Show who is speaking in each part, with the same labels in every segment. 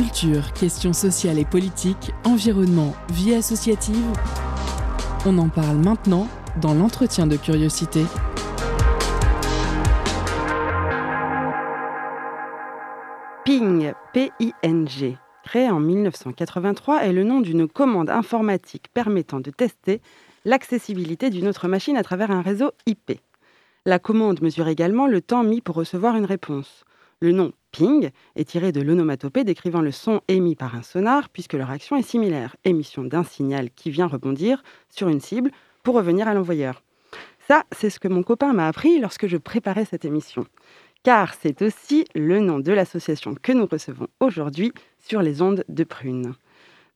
Speaker 1: Culture, questions sociales et politiques, environnement, vie associative. On en parle maintenant dans l'entretien de curiosité.
Speaker 2: Ping, P-I-N-G, créé en 1983, est le nom d'une commande informatique permettant de tester l'accessibilité d'une autre machine à travers un réseau IP. La commande mesure également le temps mis pour recevoir une réponse. Le nom ping est tiré de l'onomatopée décrivant le son émis par un sonar, puisque leur action est similaire, émission d'un signal qui vient rebondir sur une cible pour revenir à l'envoyeur. Ça, c'est ce que mon copain m'a appris lorsque je préparais cette émission. Car c'est aussi le nom de l'association que nous recevons aujourd'hui sur les ondes de Prune.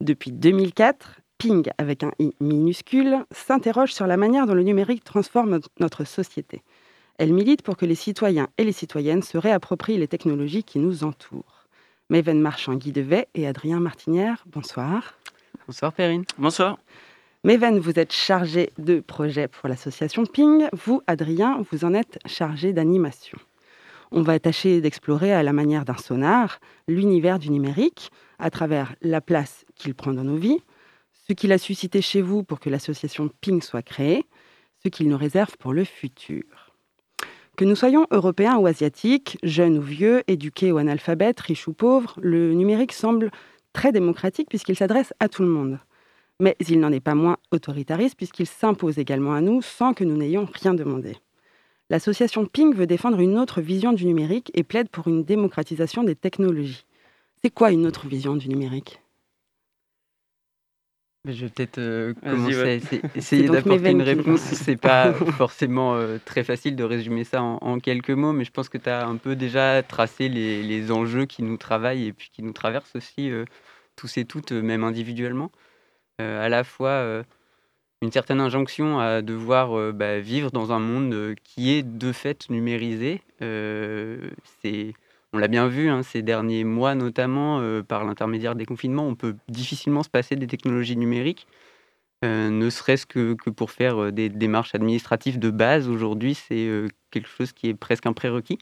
Speaker 2: Depuis 2004, Ping, avec un i minuscule, s'interroge sur la manière dont le numérique transforme notre société. Elle milite pour que les citoyens et les citoyennes se réapproprient les technologies qui nous entourent. Maven Marchand, Guy Devet et Adrien Martinière, bonsoir.
Speaker 3: Bonsoir Perrine.
Speaker 4: Bonsoir.
Speaker 2: Maven, vous êtes chargé de projet pour l'association Ping. Vous, Adrien, vous en êtes chargé d'animation. On va tâcher d'explorer à la manière d'un sonar l'univers du numérique à travers la place qu'il prend dans nos vies, ce qu'il a suscité chez vous pour que l'association Ping soit créée, ce qu'il nous réserve pour le futur. Que nous soyons européens ou asiatiques, jeunes ou vieux, éduqués ou analphabètes, riches ou pauvres, le numérique semble très démocratique puisqu'il s'adresse à tout le monde. Mais il n'en est pas moins autoritariste puisqu'il s'impose également à nous sans que nous n'ayons rien demandé. L'association Ping veut défendre une autre vision du numérique et plaide pour une démocratisation des technologies. C'est quoi une autre vision du numérique?
Speaker 3: Je vais peut-être euh, commencer à essayer d'apporter une réponse. C'est pas forcément euh, très facile de résumer ça en, quelques mots, mais je pense que tu as un peu déjà tracé les, enjeux qui nous travaillent et puis qui nous traversent aussi euh, tous et toutes, même individuellement. à la fois une certaine injonction à devoir bah, vivre dans un monde qui est de fait numérisé. c'est on l'a bien vu hein, ces derniers mois, notamment euh, par l'intermédiaire des confinements, on peut difficilement se passer des technologies numériques, euh, ne serait-ce que, pour faire euh, des démarches administratives de base. Aujourd'hui, c'est quelque chose qui est presque un prérequis.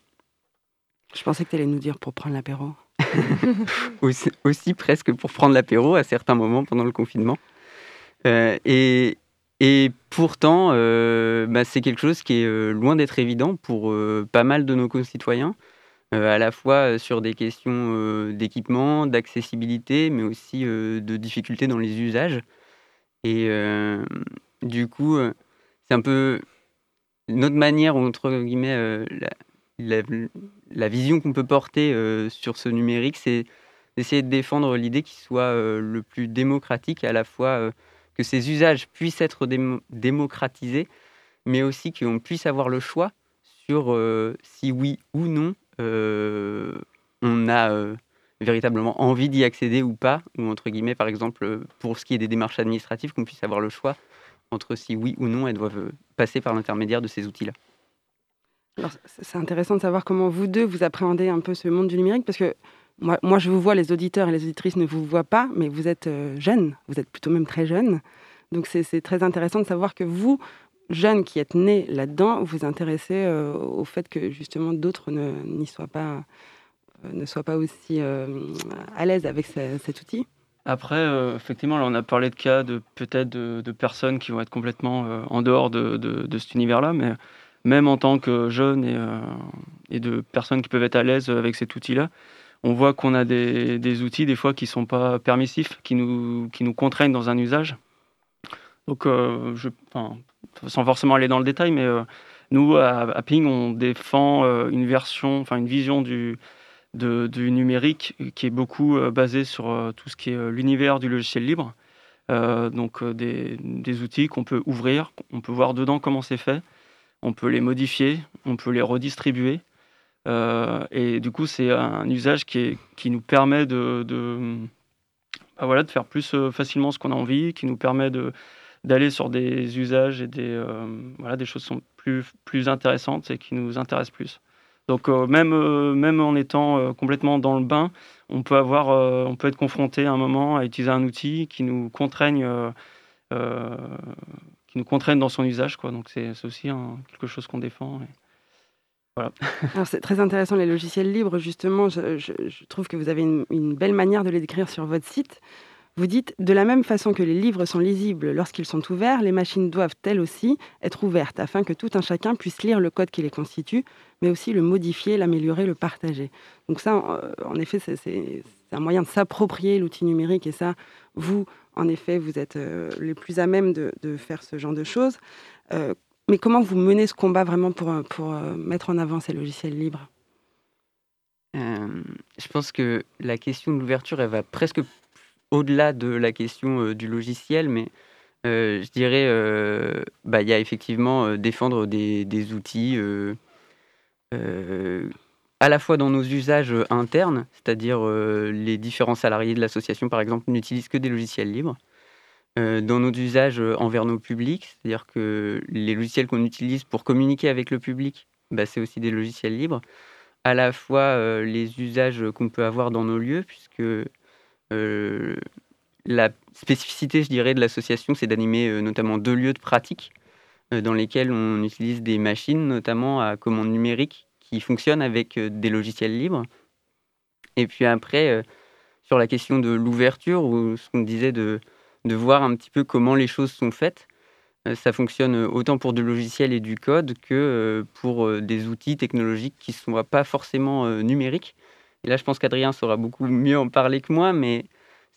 Speaker 2: Je pensais que tu allais nous dire pour prendre l'apéro.
Speaker 3: aussi, presque pour prendre l'apéro à certains moments pendant le confinement. et, pourtant, bah, c'est quelque chose qui est loin d'être évident pour pas mal de nos concitoyens. Euh, à la fois sur des questions euh, d'équipement, d'accessibilité, mais aussi euh, de difficultés dans les usages. Et du coup, c'est un peu notre manière, entre guillemets, la, vision qu'on peut porter sur ce numérique, c'est d'essayer de défendre l'idée qu'il soit le plus démocratique, à la fois que ces usages puissent être démocratisés, mais aussi qu'on puisse avoir le choix sur si oui ou non euh, on a euh, véritablement envie d'y accéder ou pas, ou entre guillemets, par exemple, pour ce qui est des démarches administratives, qu'on puisse avoir le choix entre si oui ou non elles doivent passer par l'intermédiaire de ces outils-là.
Speaker 2: c'est intéressant de savoir comment vous deux, vous appréhendez un peu ce monde du numérique, parce que moi, je vous vois, les auditeurs et les auditrices ne vous voient pas, mais vous êtes euh, jeunes, vous êtes plutôt même très jeunes. Donc c'est très intéressant de savoir que vous, jeune qui êtes né là-dedans, vous intéressez euh, au fait que justement d'autres n'y soient pas, euh, ne soient pas aussi euh, à l'aise avec cet outil?
Speaker 4: Après, effectivement, là, on a parlé de cas de peut-être de, personnes qui vont être complètement en dehors de, cet univers-là, mais même en tant que jeune et, de personnes qui peuvent être à l'aise avec cet outil-là, on voit qu'on a des, outils des fois qui sont pas permissifs, qui nous, qui nous contraignent dans un usage. Donc, je, sans forcément aller dans le détail, mais euh, nous, à, Ping, on défend euh, une version, enfin une vision du, du numérique qui est beaucoup euh, basée sur tout ce qui est l'univers du logiciel libre. donc des, des outils qu'on peut ouvrir, on peut voir dedans comment c'est fait, on peut les modifier, on peut les redistribuer. et du coup, c'est un usage qui, est, qui nous permet de, bah voilà, de faire plus facilement ce qu'on a envie, qui nous permet de, d'aller sur des usages et des, euh, voilà, des choses qui sont plus, plus intéressantes et qui nous intéressent plus. Donc euh, même, euh, même en étant complètement dans le bain, on peut, avoir, on peut être confronté à un moment à utiliser un outil qui nous contraigne, qui nous dans son usage. Quoi. Donc c'est aussi quelque chose qu'on défend. Voilà.
Speaker 2: C'est très intéressant les logiciels libres, justement, je, je trouve que vous avez une, une, belle manière de les décrire sur votre site. Vous dites, de la même façon que les livres sont lisibles lorsqu'ils sont ouverts, les machines doivent elles aussi être ouvertes afin que tout un chacun puisse lire le code qui les constitue, mais aussi le modifier, l'améliorer, le partager. Donc ça, en effet, c'est un moyen de s'approprier l'outil numérique et ça, vous, en effet, vous êtes euh, les plus à même de, faire ce genre de choses. Euh, mais comment vous menez ce combat vraiment pour, euh, mettre en avant ces logiciels libres?
Speaker 3: Je pense que la question de l'ouverture, elle va presque au-delà de la question du logiciel, mais je dirais, bah, il y a effectivement défendre des, des outils à la fois dans nos usages internes, c'est-à-dire les différents salariés de l'association, par exemple, n'utilisent que des logiciels libres. dans nos usages envers nos publics, c'est-à-dire que les logiciels qu'on utilise pour communiquer avec le public, bah, c'est aussi des logiciels libres. À la fois les usages qu'on peut avoir dans nos lieux, puisque euh, la spécificité, je dirais, de l'association, c'est d'animer euh, notamment deux lieux de pratique euh, dans lesquels on utilise des machines, notamment à commande numérique, qui fonctionnent avec des logiciels libres. Et puis après, sur la question de l'ouverture, ou ce qu'on disait de, de voir un petit peu comment les choses sont faites, ça fonctionne autant pour du logiciel et du code que pour des outils technologiques qui ne sont pas forcément numériques. Et là, je pense qu'Adrien saura beaucoup mieux en parler que moi, mais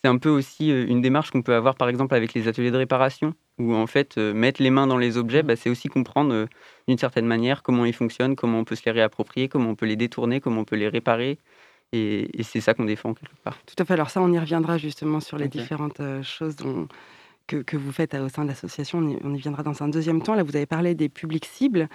Speaker 3: c'est un peu aussi euh, une démarche qu'on peut avoir, par exemple, avec les ateliers de réparation, où en fait, euh, mettre les mains dans les objets, bah, c'est aussi comprendre euh, d'une certaine manière comment ils fonctionnent, comment on peut se les réapproprier, comment on peut les détourner, comment on peut les réparer. Et, c'est ça qu'on défend quelque part.
Speaker 2: Tout à fait. Alors ça, on y reviendra justement sur les différentes choses dont, que, vous faites au sein de l'association. On, y viendra dans un deuxième temps. Là, vous avez parlé des publics cibles.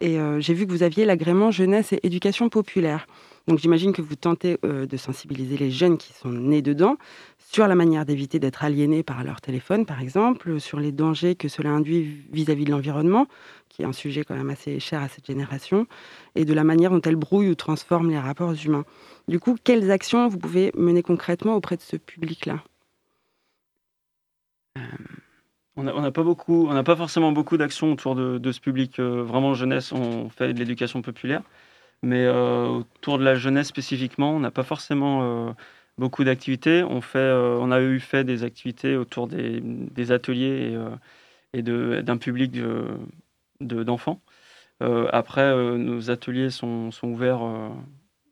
Speaker 2: Et j'ai vu que vous aviez l'agrément jeunesse et éducation populaire. Donc j'imagine que vous tentez euh, de sensibiliser les jeunes qui sont nés dedans sur la manière d'éviter d'être aliénés par leur téléphone, par exemple, sur les dangers que cela induit vis-à-vis de l'environnement, qui est un sujet quand même assez cher à cette génération, et de la manière dont elle brouille ou transforme les rapports humains. Du coup, quelles actions vous pouvez mener concrètement auprès de ce public-là?
Speaker 4: Euh, on n'a pas beaucoup, on n'a pas forcément beaucoup d'actions autour de, ce public euh, vraiment jeunesse. On fait de l'éducation populaire. Mais euh, autour de la jeunesse spécifiquement, on n'a pas forcément beaucoup d'activités. On, a eu fait des activités autour des, ateliers et, d'un public d'enfants. De, après, nos ateliers sont, sont ouverts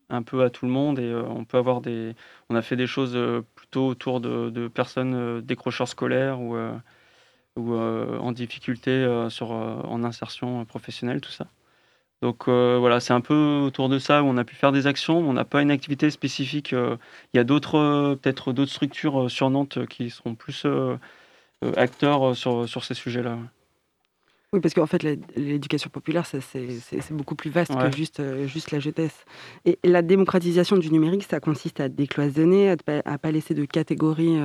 Speaker 4: un peu à tout le monde et on peut avoir des. On a fait des choses autour de, personnes décrocheurs scolaires ou, ou en difficulté sur, en insertion professionnelle, tout ça. Donc euh, voilà, c'est un peu autour de ça où on a pu faire des actions. On n'a pas une activité spécifique. Euh, il y a d'autres, euh, peut-être d'autres structures sur Nantes qui seront plus acteurs sur, sur ces sujets-là.
Speaker 2: Oui, parce qu'en fait, l'éducation populaire, c'est beaucoup plus vaste que juste, juste la jeunesse. Et la démocratisation du numérique, ça consiste à décloisonner, à ne pas laisser de catégories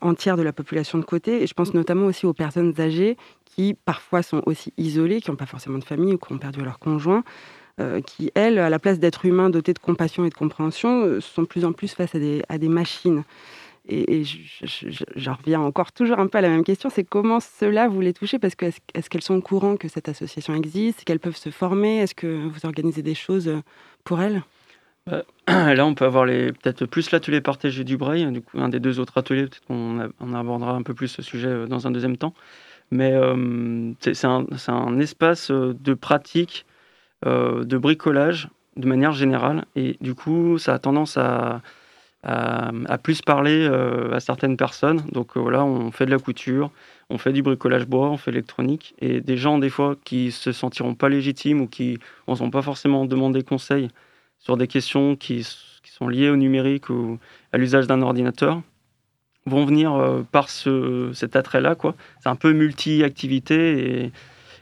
Speaker 2: entières de la population de côté. Et je pense notamment aussi aux personnes âgées qui parfois sont aussi isolés, qui n'ont pas forcément de famille ou qui ont perdu leur conjoint, euh, qui, elles, à la place d'être humains dotés de compassion et de compréhension, euh, sont de plus en plus face à des, à des machines. Et, j'en reviens encore toujours un peu à la même question, c'est comment cela vous les touchez? Parce que est-ce, qu'elles sont au courant que cette association existe? Qu'elles peuvent se former? Est-ce que vous organisez des choses pour elles?
Speaker 4: Bah, Là, on peut avoir peut-être plus l'atelier partagé du Braille, du coup, un des deux autres ateliers, peut-être qu'on on abordera un peu plus ce sujet euh, dans un deuxième temps. Mais euh, c'est un, espace euh, de pratique, euh, de bricolage de manière générale. Et du coup, ça a tendance à, à, plus parler à certaines personnes. Donc voilà, on fait de la couture, on fait du bricolage bois, on fait l'électronique. Et des gens, des fois, qui se sentiront pas légitimes ou qui n'ont pas forcément demandé conseil sur des questions qui, sont liées au numérique ou à l'usage d'un ordinateur, vont venir euh, par ce, cet attrait-là. C'est un peu multi-activité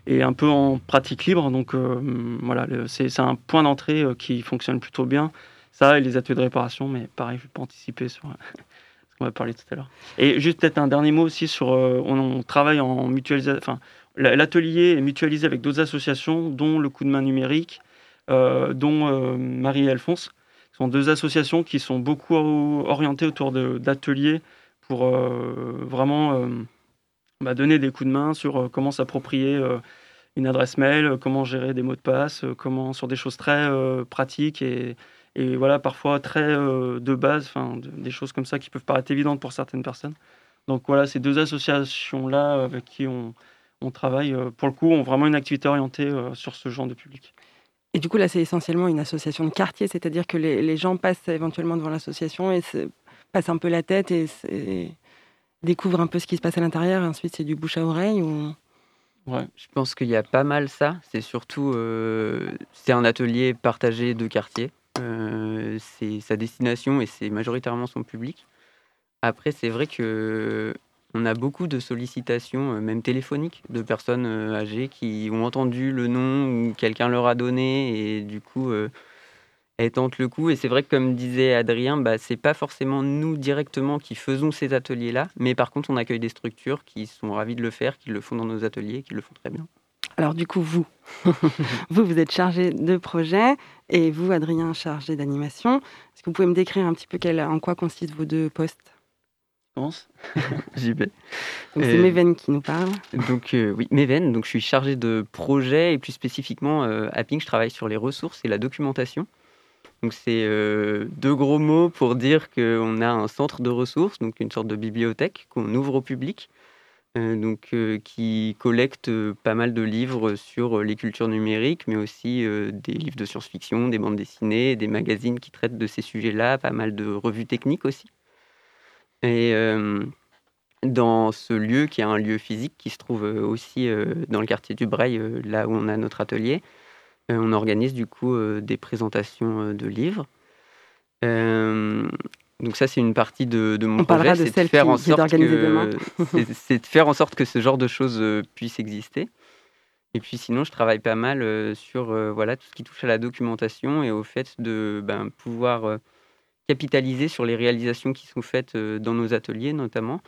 Speaker 4: et, un peu en pratique libre. Donc euh, voilà, c'est un point d'entrée euh, qui fonctionne plutôt bien. Ça et les ateliers de réparation, mais pareil, je ne vais pas anticiper sur ce qu'on va parler tout à l'heure. Et juste peut-être un dernier mot aussi sur, on, travaille en mutualisation, enfin, l'atelier est mutualisé avec d'autres associations, dont le coup de main numérique, dont Marie et Alphonse. Ce sont deux associations qui sont beaucoup orientées autour d'ateliers pour euh, vraiment euh, bah, donner des coups de main sur euh, comment s'approprier une adresse mail, comment gérer des mots de passe, comment sur des choses très pratiques et, et, voilà parfois très de base, enfin des choses comme ça qui peuvent paraître évidentes pour certaines personnes. Donc voilà, ces deux associations là avec qui on, on travaille pour le coup ont vraiment une activité orientée sur ce genre de public.
Speaker 2: Et du coup, là, c'est essentiellement une association de quartier, c'est-à-dire que les, gens passent éventuellement devant l'association et passent un peu la tête et, découvrent un peu ce qui se passe à l'intérieur. Et ensuite, c'est du bouche à oreille ou...
Speaker 3: Ouais, je pense qu'il y a pas mal ça. C'est surtout, euh, c'est un atelier partagé de quartier. Euh, c'est sa destination et c'est majoritairement son public. Après, c'est vrai que on a beaucoup de sollicitations, euh, même téléphoniques, de personnes euh, âgées qui ont entendu le nom ou quelqu'un leur a donné et du coup, elles tentent le coup. Et c'est vrai que, comme disait Adrien, bah, c'est pas forcément nous directement qui faisons ces ateliers-là, mais par contre, on accueille des structures qui sont ravies de le faire, qui le font dans nos ateliers, qui le font très bien.
Speaker 2: Alors du coup, vous, vous, vous êtes chargé de projet et vous, Adrien, chargé d'animation. Est-ce que vous pouvez me décrire un petit peu quel, en quoi consistent vos deux postes?
Speaker 3: J'y vais.
Speaker 2: Donc c'est Meven qui nous parle.
Speaker 3: Donc euh, oui, Meven, donc je suis chargé de projet et plus spécifiquement euh, à Ping, je travaille sur les ressources et la documentation. Donc c'est euh, deux gros mots pour dire qu'on a un centre de ressources, donc une sorte de bibliothèque qu'on ouvre au public, donc qui collecte pas mal de livres sur les cultures numériques, mais aussi des livres de science-fiction, des bandes dessinées, des magazines qui traitent de ces sujets-là, pas mal de revues techniques aussi. Et euh, dans ce lieu, qui est un lieu physique, qui se trouve euh, aussi euh, dans le quartier du Breil, là où on a notre atelier, on organise du coup des présentations de livres. Donc ça, c'est une partie de, mon
Speaker 2: on
Speaker 3: projet,
Speaker 2: c'est de faire en sorte que
Speaker 3: c'est de faire en sorte que ce genre de choses puisse exister. Et puis sinon, je travaille pas mal sur voilà tout ce qui touche à la documentation et au fait de ben, pouvoir capitaliser sur les réalisations qui sont faites euh, dans nos ateliers, notamment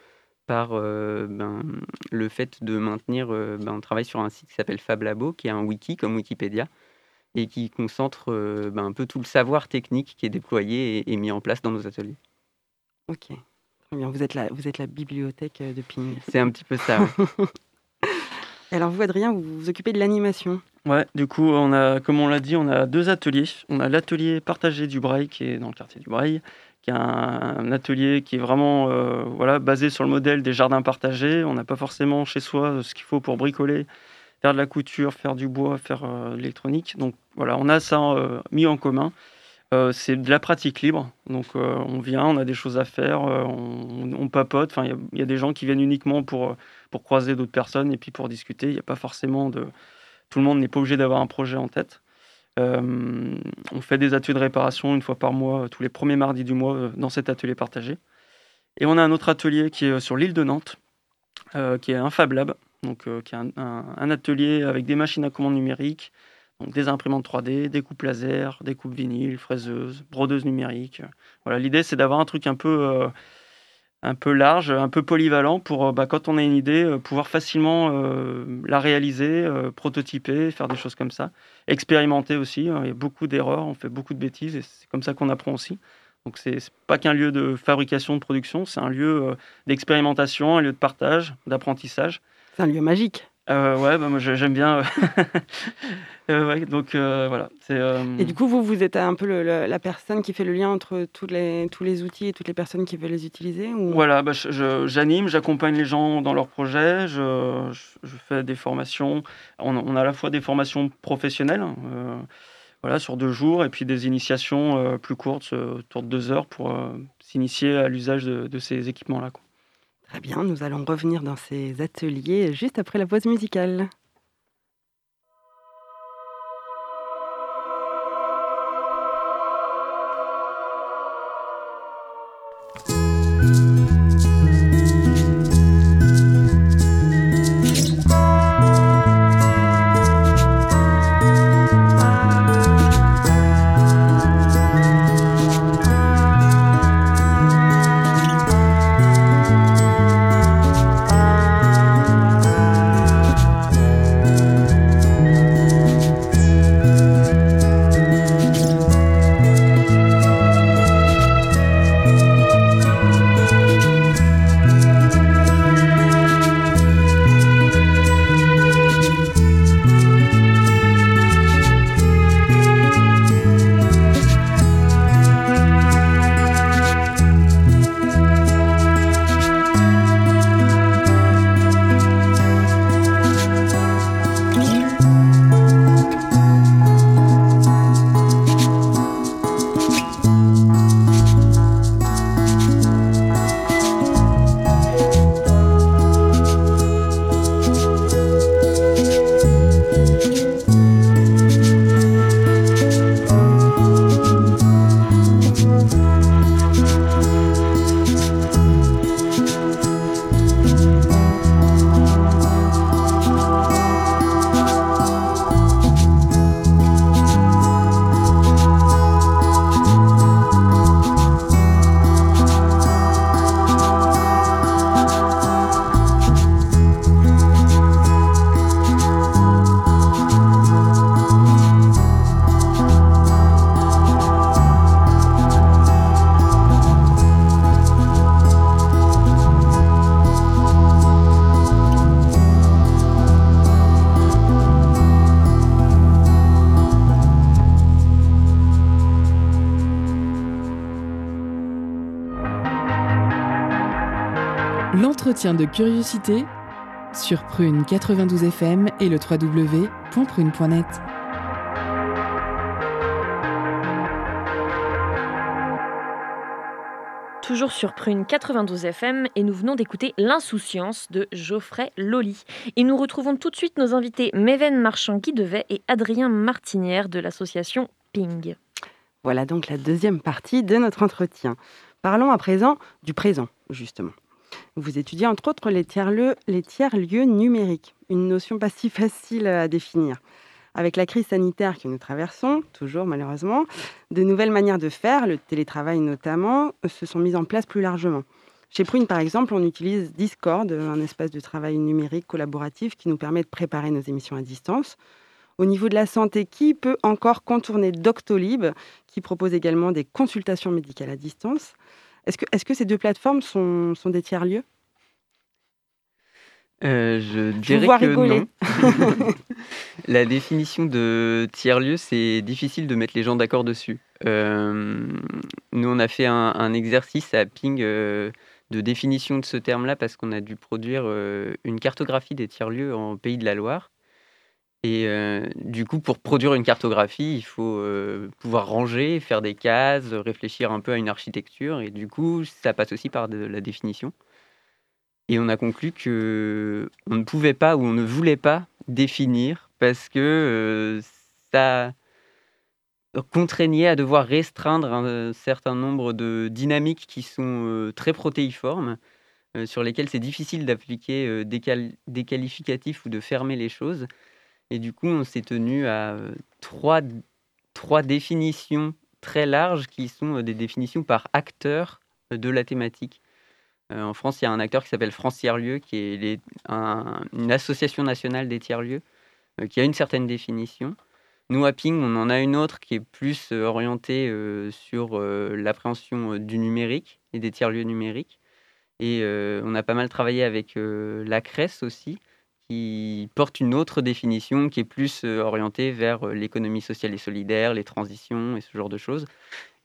Speaker 3: par euh, ben, le fait de maintenir, euh, ben, on travaille sur un site qui s'appelle Fab Labo, qui est un wiki comme Wikipédia, et qui concentre ben, un peu tout le savoir technique qui est déployé et, mis en place dans nos ateliers.
Speaker 2: Ok, très bien. Vous êtes la, vous êtes la bibliothèque de Ping.
Speaker 3: C'est un petit peu ça.
Speaker 2: Alors vous, Adrien, vous vous occupez de l'animation.
Speaker 4: Ouais, du coup, on a, comme on l'a dit, on a deux ateliers. On a l'atelier partagé du Braille, qui est dans le quartier du Braille, qui est un, atelier qui est vraiment euh, voilà, basé sur le modèle des jardins partagés. On n'a pas forcément chez soi ce qu'il faut pour bricoler, faire de la couture, faire du bois, faire euh, l'électronique. Donc voilà, on a ça euh, mis en commun. c'est de la pratique libre. Donc on vient, on a des choses à faire, on, papote. Il y, a des gens qui viennent uniquement pour, pour croiser d'autres personnes et puis pour discuter. Il n'y a pas forcément de tout le monde n'est pas obligé d'avoir un projet en tête. Euh, on fait des ateliers de réparation une fois par mois, tous les premiers mardis du mois, euh, dans cet atelier partagé. Et on a un autre atelier qui est euh, sur l'île de Nantes, qui est un Fab Lab, donc, qui est un, atelier avec des machines à commande numérique, donc des imprimantes 3D, des coupes laser, des coupes vinyle, fraiseuses, brodeuses numériques. Voilà, l'idée c'est d'avoir un truc un peu un peu large, un peu polyvalent pour, euh, bah, quand on a une idée, euh, pouvoir facilement euh, la réaliser, prototyper, faire des choses comme ça. Expérimenter aussi, hein, il y a beaucoup d'erreurs, on fait beaucoup de bêtises et c'est comme ça qu'on apprend aussi. Donc c'est pas qu'un lieu de fabrication, de production, c'est un lieu d'expérimentation, un lieu de partage, d'apprentissage.
Speaker 2: C'est un lieu magique.
Speaker 4: Euh, ouais, bah, moi j'aime bien. Euh, donc euh, voilà.
Speaker 2: Et du coup, vous, vous êtes un peu la personne qui fait le lien entre tous les, tous les outils et toutes les personnes qui veulent les utiliser ou...
Speaker 4: Voilà, bah, j'anime, j'accompagne les gens dans leurs projets, je, je, fais des formations. On, on, a à la fois des formations professionnelles. Hein, voilà, sur deux jours, et puis des initiations plus courtes, autour de deux heures, pour s'initier à l'usage de, de, ces équipements-là.
Speaker 2: Très bien, nous allons revenir dans ces ateliers juste après la pause musicale.
Speaker 1: L'entretien de curiosité sur Prune 92 FM et le www.prune.net.
Speaker 5: Toujours sur Prune 92 FM et nous venons d'écouter L'insouciance de Geoffrey Loli. Et nous retrouvons tout de suite nos invités Méven Marchand-Guidevet et Adrien Martinière de l'association Ping.
Speaker 2: Voilà donc la deuxième partie de notre entretien. Parlons à présent du présent, justement. Vous étudiez entre autres les tiers-lieux tiers numériques, une notion pas si facile à définir. Avec la crise sanitaire que nous traversons, toujours malheureusement, de nouvelles manières de faire, le télétravail notamment, se sont mises en place plus largement. Chez Prune, par exemple, on utilise Discord, un espace de travail numérique collaboratif qui nous permet de préparer nos émissions à distance. Au niveau de la santé, qui peut encore contourner Doctolib, qui propose également des consultations médicales à distance? Est-ce que, est que, ces deux plateformes sont, sont des tiers-lieux?
Speaker 3: Euh, je dirais que non. la définition de tiers-lieu, c'est difficile de mettre les gens d'accord dessus. Euh, nous, on a fait un, exercice à Ping euh, de définition de ce terme-là parce qu'on a dû produire une cartographie des tiers-lieux en Pays de la Loire. Et euh, du coup, pour produire une cartographie, il faut euh, pouvoir ranger, faire des cases, réfléchir un peu à une architecture. Et du coup, ça passe aussi par de la définition. Et on a conclu que on ne pouvait pas ou on ne voulait pas définir parce que euh, ça contraignait à devoir restreindre un certain nombre de dynamiques qui sont très protéiformes, sur lesquelles c'est difficile d'appliquer des qualificatifs ou de fermer les choses. Et du coup, on s'est tenu à trois, trois définitions très larges qui sont des définitions par acteur de la thématique. en France, il y a un acteur qui s'appelle France Tiers-Lieux, qui est une association nationale des tiers-lieux, qui a une certaine définition. Nous, à Ping, on en a une autre qui est plus orientée sur l'appréhension du numérique et des tiers-lieux numériques. Et on a pas mal travaillé avec la CRES aussi, qui porte une autre définition qui est plus euh, orientée vers euh, l'économie sociale et solidaire, les transitions et ce genre de choses.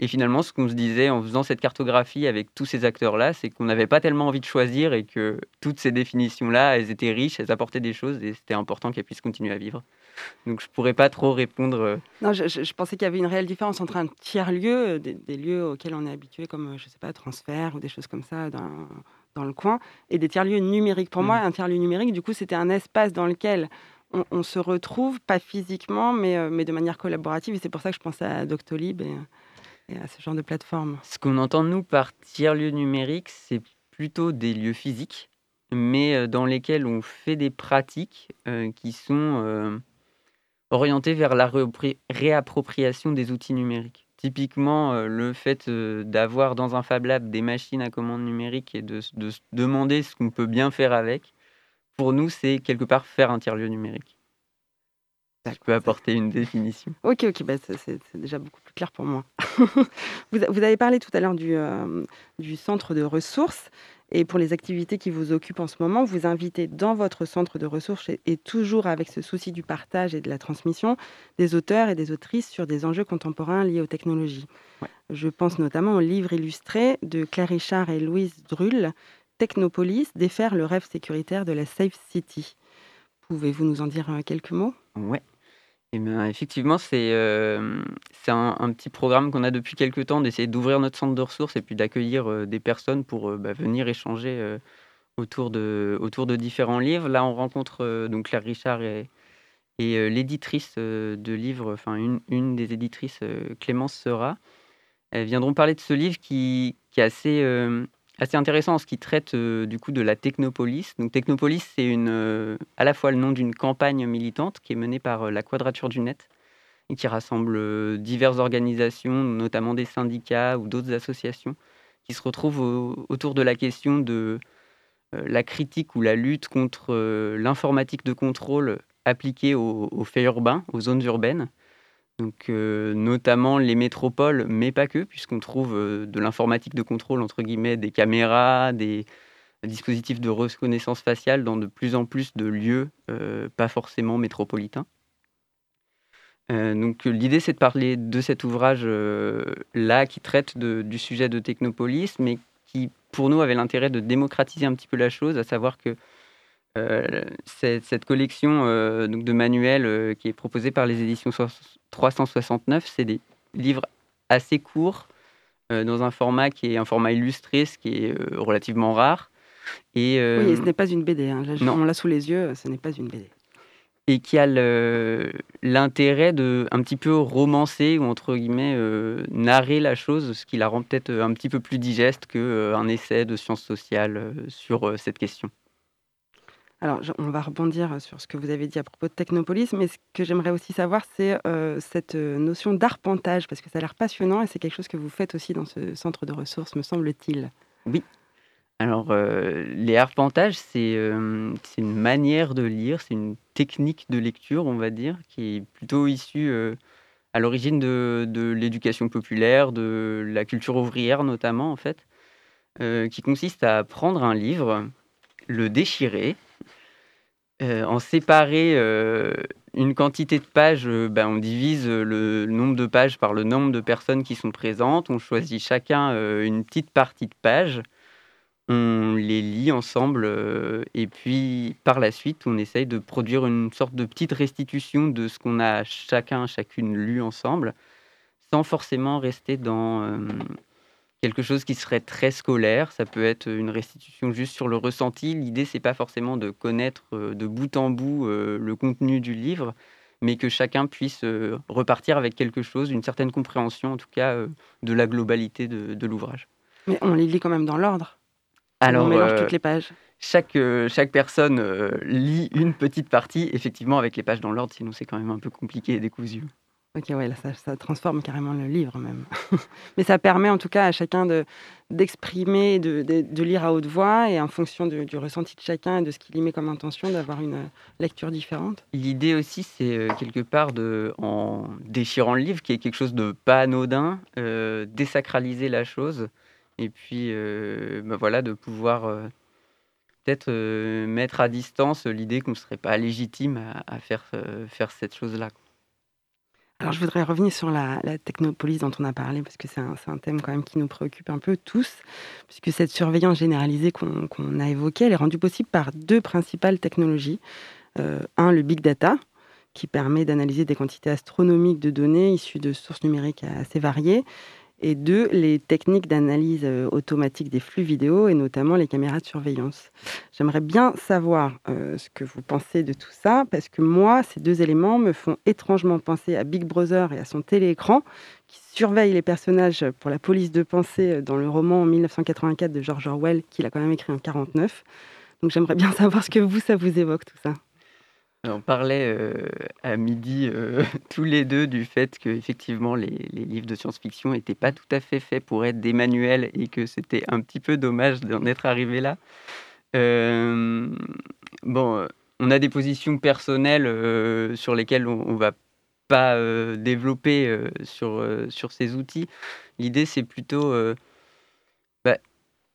Speaker 3: Et finalement, ce qu'on se disait en faisant cette cartographie avec tous ces acteurs-là, c'est qu'on n'avait pas tellement envie de choisir et que toutes ces définitions-là, elles étaient riches, elles apportaient des choses et c'était important qu'elles puissent continuer à vivre. Donc je pourrais pas trop répondre. Euh,
Speaker 2: non, je, pensais qu'il y avait une réelle différence entre un tiers-lieu, des, des, lieux auxquels on est habitué, comme, je sais pas, transfert ou des choses comme ça, dans le coin, et des tiers-lieux numériques. Pour moi, mmh. un tiers-lieu numérique, du coup, c'était un espace dans lequel on, se retrouve, pas physiquement, mais, euh, mais de manière collaborative. Et c'est pour ça que je pensais à Doctolib et, à ce genre de plateforme.
Speaker 3: Ce qu'on entend, nous, par tiers-lieu numérique, c'est plutôt des lieux physiques, mais euh, dans lesquels on fait des pratiques euh, qui sont orientées vers la réappropriation des outils numériques. Typiquement, euh, le fait euh, d'avoir dans un Fab Lab des machines à commande numérique et de, se demander ce qu'on peut bien faire avec, pour nous, c'est quelque part faire un tiers-lieu numérique. Je peux apporter une définition.
Speaker 2: Ok, ok, bah, c'est déjà beaucoup plus clair pour moi. vous, avez parlé tout à l'heure du, euh, du centre de ressources. Et pour les activités qui vous occupent en ce moment, vous invitez dans votre centre de ressources et, toujours avec ce souci du partage et de la transmission des auteurs et des autrices sur des enjeux contemporains liés aux technologies. Je pense notamment au livre illustré de Claire Richard et Louise Drull, Technopolis, défaire le rêve sécuritaire de la Safe City. Pouvez-vous nous en dire euh, quelques mots?
Speaker 3: Ouais. Eh ben, effectivement, c'est euh, un, petit programme qu'on a depuis quelques temps d'essayer d'ouvrir notre centre de ressources et puis d'accueillir euh, des personnes pour bah, venir échanger autour, de, autour de différents livres. Là, on rencontre donc Claire Richard et, l'éditrice de livres, enfin une, une des éditrices, Clémence Sera. Elles viendront parler de ce livre qui, qui est assez assez intéressant en ce qui traite euh, du coup de la Technopolis. Donc Technopolis, c'est euh, à la fois le nom d'une campagne militante qui est menée par euh, la Quadrature du Net et qui rassemble diverses organisations, notamment des syndicats ou d'autres associations, qui se retrouvent autour de la question de la critique ou la lutte contre l'informatique de contrôle appliquée aux faits urbains, aux zones urbaines donc, euh, notamment les métropoles, mais pas que, puisqu'on trouve euh, de l'informatique de contrôle, entre guillemets, des caméras, des dispositifs de reconnaissance faciale dans de plus en plus de lieux, euh, pas forcément métropolitains. donc l'idée, c'est de parler de cet ouvrage-là qui traite du sujet de Technopolis, mais qui pour nous, avait l'intérêt de démocratiser un petit peu la chose, à savoir que cette, collection donc de manuels qui est proposée par les éditions 369, c'est des livres assez courts, dans un format qui est un format illustré, ce qui est relativement rare.
Speaker 2: Et, oui, ce n'est pas une BD. Hein. on l'a sous les yeux, ce n'est pas une BD
Speaker 3: et qui a l'intérêt de un petit peu romancer ou entre guillemets euh, narrer la chose, ce qui la rend peut-être un petit peu plus digeste qu'un euh, essai de sciences sociales euh, sur cette question.
Speaker 2: Alors, on va rebondir sur ce que vous avez dit à propos de Technopolis, mais ce que j'aimerais aussi savoir, c'est cette notion d'arpentage, parce que ça a l'air passionnant et c'est quelque chose que vous faites aussi dans ce centre de ressources, me semble-t-il.
Speaker 3: Oui, alors, euh, les arpentages, euh, c'est une manière de lire, c'est une technique de lecture, on va dire, qui est plutôt issue euh, à l'origine de, l'éducation populaire, de la culture ouvrière notamment, en fait, qui consiste à prendre un livre, le déchirer, en séparer une quantité de pages, ben, on divise le nombre de pages par le nombre de personnes qui sont présentes, on choisit chacun une petite partie de page on les lit ensemble euh, et puis par la suite, on essaye de produire une sorte de petite restitution de ce qu'on a chacun, chacune lu ensemble, sans forcément rester dans euh, quelque chose qui serait très scolaire. Ça peut être une restitution juste sur le ressenti. L'idée, c'est pas forcément de connaître euh, de bout en bout le contenu du livre, mais que chacun puisse repartir avec quelque chose, une certaine compréhension en tout cas de la globalité de l'ouvrage.
Speaker 2: Mais on les lit quand même dans l'ordre alors, on mélange euh, toutes les pages.
Speaker 3: Chaque, euh, chaque personne euh, lit une petite partie, effectivement, avec les pages dans l'ordre, sinon c'est quand même un peu compliqué et décousu.
Speaker 2: Ok, ouais, ça, transforme carrément le livre même. Mais ça permet en tout cas à chacun de, d'exprimer, de, de, lire à haute voix et en fonction du ressenti de chacun et de ce qu'il y met comme intention, d'avoir une lecture différente.
Speaker 3: L'idée aussi, c'est quelque part, de, en déchirant le livre, qui est quelque chose de pas anodin, désacraliser la chose et puis, euh, bah voilà, de pouvoir euh, peut-être euh, mettre à distance l'idée qu'on ne serait pas légitime à, faire, faire cette chose-là.
Speaker 2: Alors, je voudrais revenir sur la, technopolis dont on a parlé, parce que c'est un, thème quand même qui nous préoccupe un peu tous, puisque cette surveillance généralisée qu'on a évoquée, elle est rendue possible par deux principales technologies. un, le big data, qui permet d'analyser des quantités astronomiques de données issues de sources numériques assez variées, et deux, les techniques d'analyse euh, automatique des flux vidéo et notamment les caméras de surveillance. J'aimerais bien savoir euh, ce que vous pensez de tout ça parce que moi, ces deux éléments me font étrangement penser à Big Brother et à son téléécran qui surveille les personnages pour la police de pensée euh, dans le roman 1984 de George Orwell qu'il a quand même écrit en 49. Donc j'aimerais bien savoir ce que vous, ça vous évoque tout ça.
Speaker 3: On parlait euh, à midi euh, tous les deux du fait que effectivement les, livres de science-fiction n'étaient pas tout à fait faits pour être des manuels et que c'était un petit peu dommage d'en être arrivé là. Euh, bon, on a des positions personnelles sur lesquelles on, ne va pas développer sur, sur ces outils. L'idée c'est plutôt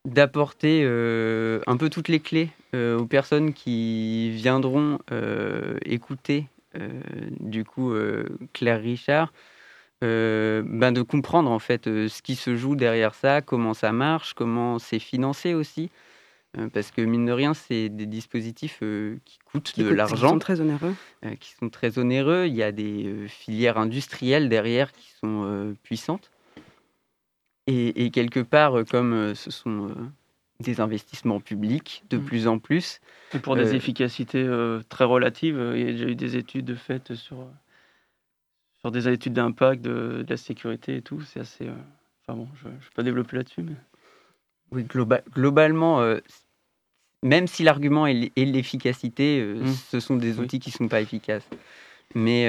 Speaker 3: d'apporter euh, un peu toutes les clés aux personnes qui viendront euh, écouter du coup Claire Richard, ben de comprendre en fait ce qui se joue derrière ça, comment ça marche, comment c'est financé aussi. Parce que mine de rien, c'est des dispositifs qui coûtent de l'argent. Qui
Speaker 2: sont très onéreux.
Speaker 3: qui sont très onéreux. Il y a des filières industrielles derrière qui sont puissantes. Et, quelque part, euh, comme euh, ce sont euh, des investissements publics de mmh. plus en plus.
Speaker 4: Et pour des efficacités très relatives, il y a déjà eu des études faites sur, sur des études d'impact, de, la sécurité et tout. C'est assez. enfin bon, je ne vais pas développer là-dessus. Mais...
Speaker 3: Oui, globalement, même si l'argument est l'efficacité, mmh. ce sont des outils qui ne sont pas efficaces. Mais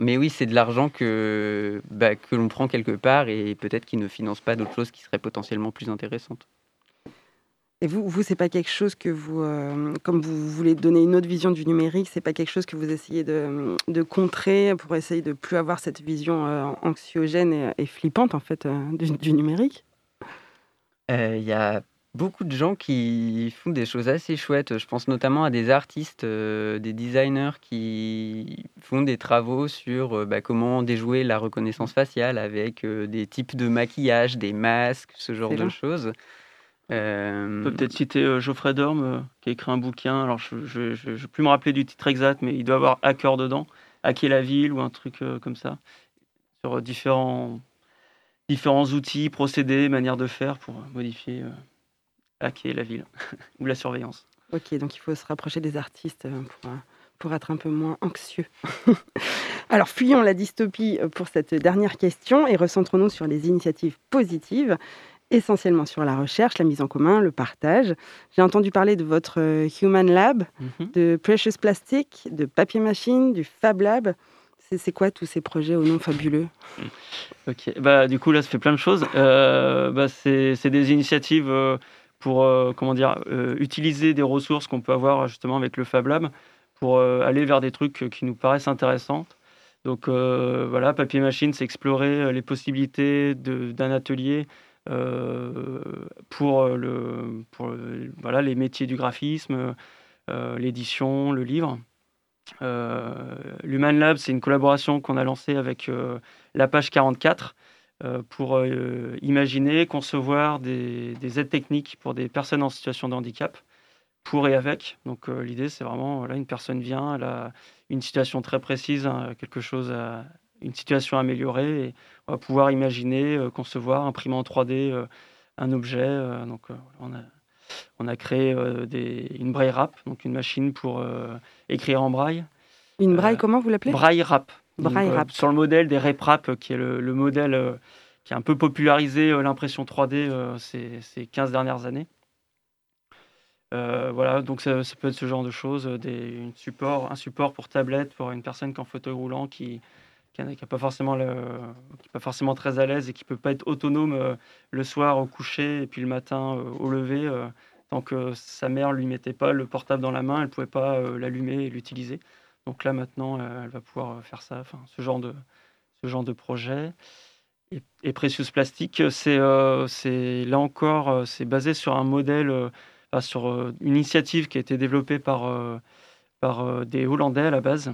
Speaker 3: mais oui, c'est de l'argent que, bah, que l'on prend quelque part et peut-être qu'il ne finance pas d'autres choses qui seraient potentiellement plus intéressantes.
Speaker 2: Et vous, vous c'est pas quelque chose que vous, euh, comme vous voulez donner une autre vision du numérique, c'est pas quelque chose que vous essayez de, de, contrer pour essayer de plus avoir cette vision euh, anxiogène et, flippante en fait euh, du, du, numérique?
Speaker 3: Il y a beaucoup de gens qui font des choses assez chouettes. Je pense notamment à des artistes, des designers qui font des travaux sur bah, comment déjouer la reconnaissance faciale avec des types de maquillage, des masques, ce genre de choses.
Speaker 4: On peut peut-être citer Geoffrey Dorme qui a écrit un bouquin. Alors je ne vais plus me rappeler du titre exact, mais il doit avoir Hacker dedans, Hacker la ville ou un truc comme ça, sur différents, différents outils, procédés, manières de faire pour modifier hacker la ville ou la surveillance.
Speaker 2: Ok, donc il faut se rapprocher des artistes euh, pour, euh, pour être un peu moins anxieux. Alors, fuyons la dystopie euh, pour cette dernière question et recentrons-nous sur les initiatives positives, essentiellement sur la recherche, la mise en commun, le partage. J'ai entendu parler de votre Human Lab, mhm. de Precious Plastic, de Papier Machine, du Fab Lab. C'est quoi tous ces projets au nom fabuleux?
Speaker 4: Ok, bah, du coup, là, ça fait plein de choses. bah, C'est des initiatives pour euh, comment dire, euh, utiliser des ressources qu'on peut avoir justement avec le Fab Lab pour euh, aller vers des trucs qui nous paraissent intéressants. Donc voilà, papier machine, c'est explorer les possibilités d'un atelier pour, le, pour voilà, les métiers du graphisme, l'édition, le livre. L'Human Lab, c'est une collaboration qu'on a lancée avec la page 44 euh, pour euh, imaginer, concevoir des, aides techniques pour des personnes en situation de handicap, pour et avec. Donc euh, l'idée, c'est vraiment, voilà, une personne vient, elle a une situation très précise, hein, quelque chose, une situation améliorée, et on va pouvoir imaginer, concevoir, imprimer en 3D un objet. donc on a, on a créé des, une braille rap, donc une machine pour écrire en braille.
Speaker 2: Une braille, comment vous l'appelez?
Speaker 4: Braille rap. Euh, sur le modèle des RepRap, qui est le, modèle euh, qui a un peu popularisé euh, l'impression 3D ces, 15 dernières années. voilà, donc ça, peut être ce genre de choses, des, une support, un support pour tablette pour une personne qui est en fauteuil roulant qui n'est pas forcément pas forcément très à l'aise et qui peut pas être autonome le soir au coucher et puis le matin au lever tant que sa mère lui mettait pas le portable dans la main, elle pouvait pas l'allumer et l'utiliser. Donc là, maintenant, euh, elle va pouvoir euh, faire ça, enfin, ce genre de, ce genre de projet. Et, et Precious Plastic, c'est euh, là encore, c'est basé sur un modèle, sur une initiative qui a été développée par, par des Hollandais à la base,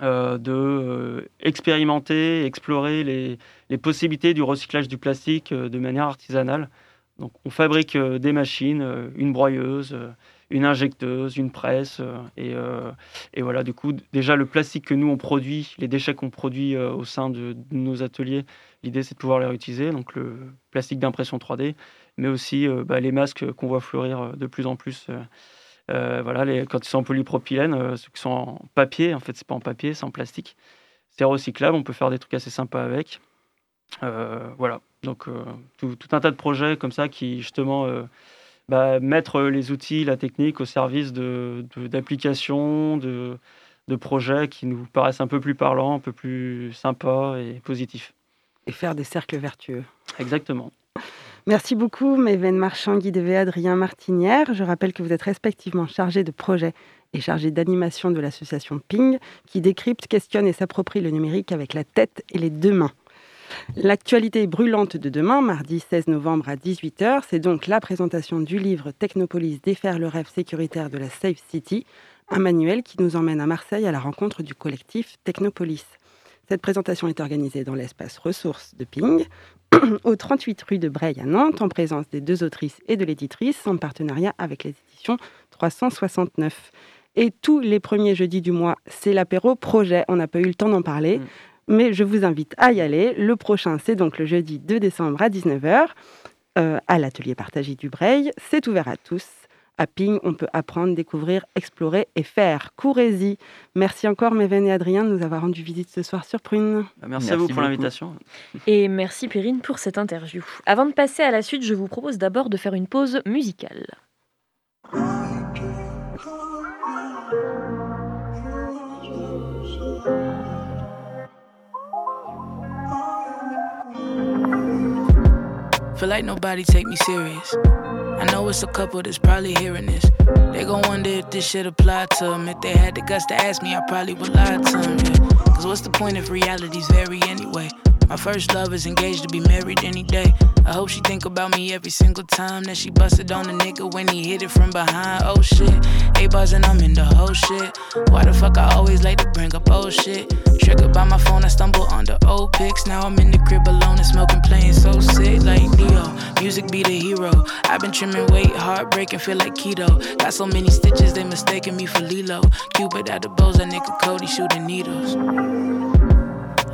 Speaker 4: de expérimenter, explorer les, possibilités du recyclage du plastique de manière artisanale. Donc, on fabrique des machines, une broyeuse, une injecteuse, une presse. Euh, euh, et, voilà, du coup, déjà le plastique que nous on produit, les déchets qu'on produit euh, au sein de, nos ateliers, l'idée c'est de pouvoir les réutiliser. Donc le plastique d'impression 3D, mais aussi bah, les masques qu'on voit fleurir de plus en plus. Voilà, les, quand ils sont en polypropylène, ceux qui sont en papier, en fait, c'est pas en papier, c'est en plastique. C'est recyclable, on peut faire des trucs assez sympas avec. voilà, donc tout, tout, un tas de projets comme ça qui justement bah, mettre les outils, la technique au service d'applications, de, de, projets qui nous paraissent un peu plus parlants, un peu plus sympas et positifs.
Speaker 2: Et faire des cercles vertueux.
Speaker 4: Exactement.
Speaker 2: Merci beaucoup, Méven Marchand, Guy et Adrien Martinière. Je rappelle que vous êtes respectivement chargé de projet et chargé d'animation de l'association Ping, qui décrypte, questionne et s'approprie le numérique avec la tête et les deux mains. L'actualité brûlante de demain, mardi 16 novembre à 18h, c'est donc la présentation du livre Technopolis défaire le rêve sécuritaire de la Safe City, un manuel qui nous emmène à Marseille à la rencontre du collectif Technopolis. Cette présentation est organisée dans l'espace ressources de Ping, au 38 rue de Breil à Nantes, en présence des deux autrices et de l'éditrice, en partenariat avec les éditions 369. Et tous les premiers jeudis du mois, c'est l'apéro projet. On n'a pas eu le temps d'en parler. Mm mais je vous invite à y aller. Le prochain, c'est donc le jeudi 2 décembre à 19h euh, à l'atelier partagé du Breil. C'est ouvert à tous. À Ping, on peut apprendre, découvrir, explorer et faire. Courez-y. Merci encore, Méven et Adrien, de nous avoir rendu visite ce soir sur Prune.
Speaker 4: Bah, merci, à vous pour l'invitation.
Speaker 5: Et merci, Perrine, pour cette interview. Avant de passer à la suite, je vous propose d'abord de faire une pause musicale. Feel like nobody take me serious. I know it's a couple that's probably hearing this. They gon' wonder if this shit apply to them. If they had the guts to ask me, I probably would lie to them. Yeah. Cause what's the point if realities vary anyway?
Speaker 6: My first love is engaged to be married any day. I hope she think about me every single time that she busted on a nigga when he hit it from behind. Oh shit, a buzz and I'm in the whole shit. Why the fuck I always like to bring up old shit? Triggered by my phone, I stumble on the old pics. Now I'm in the crib alone and smoking, playing so sick like Neo. Music be the hero. I've been trimming weight, heartbreaking, feel like keto. Got so many stitches, they mistaken me for Lilo. Cupid at the bows, that nigga Cody shooting needles.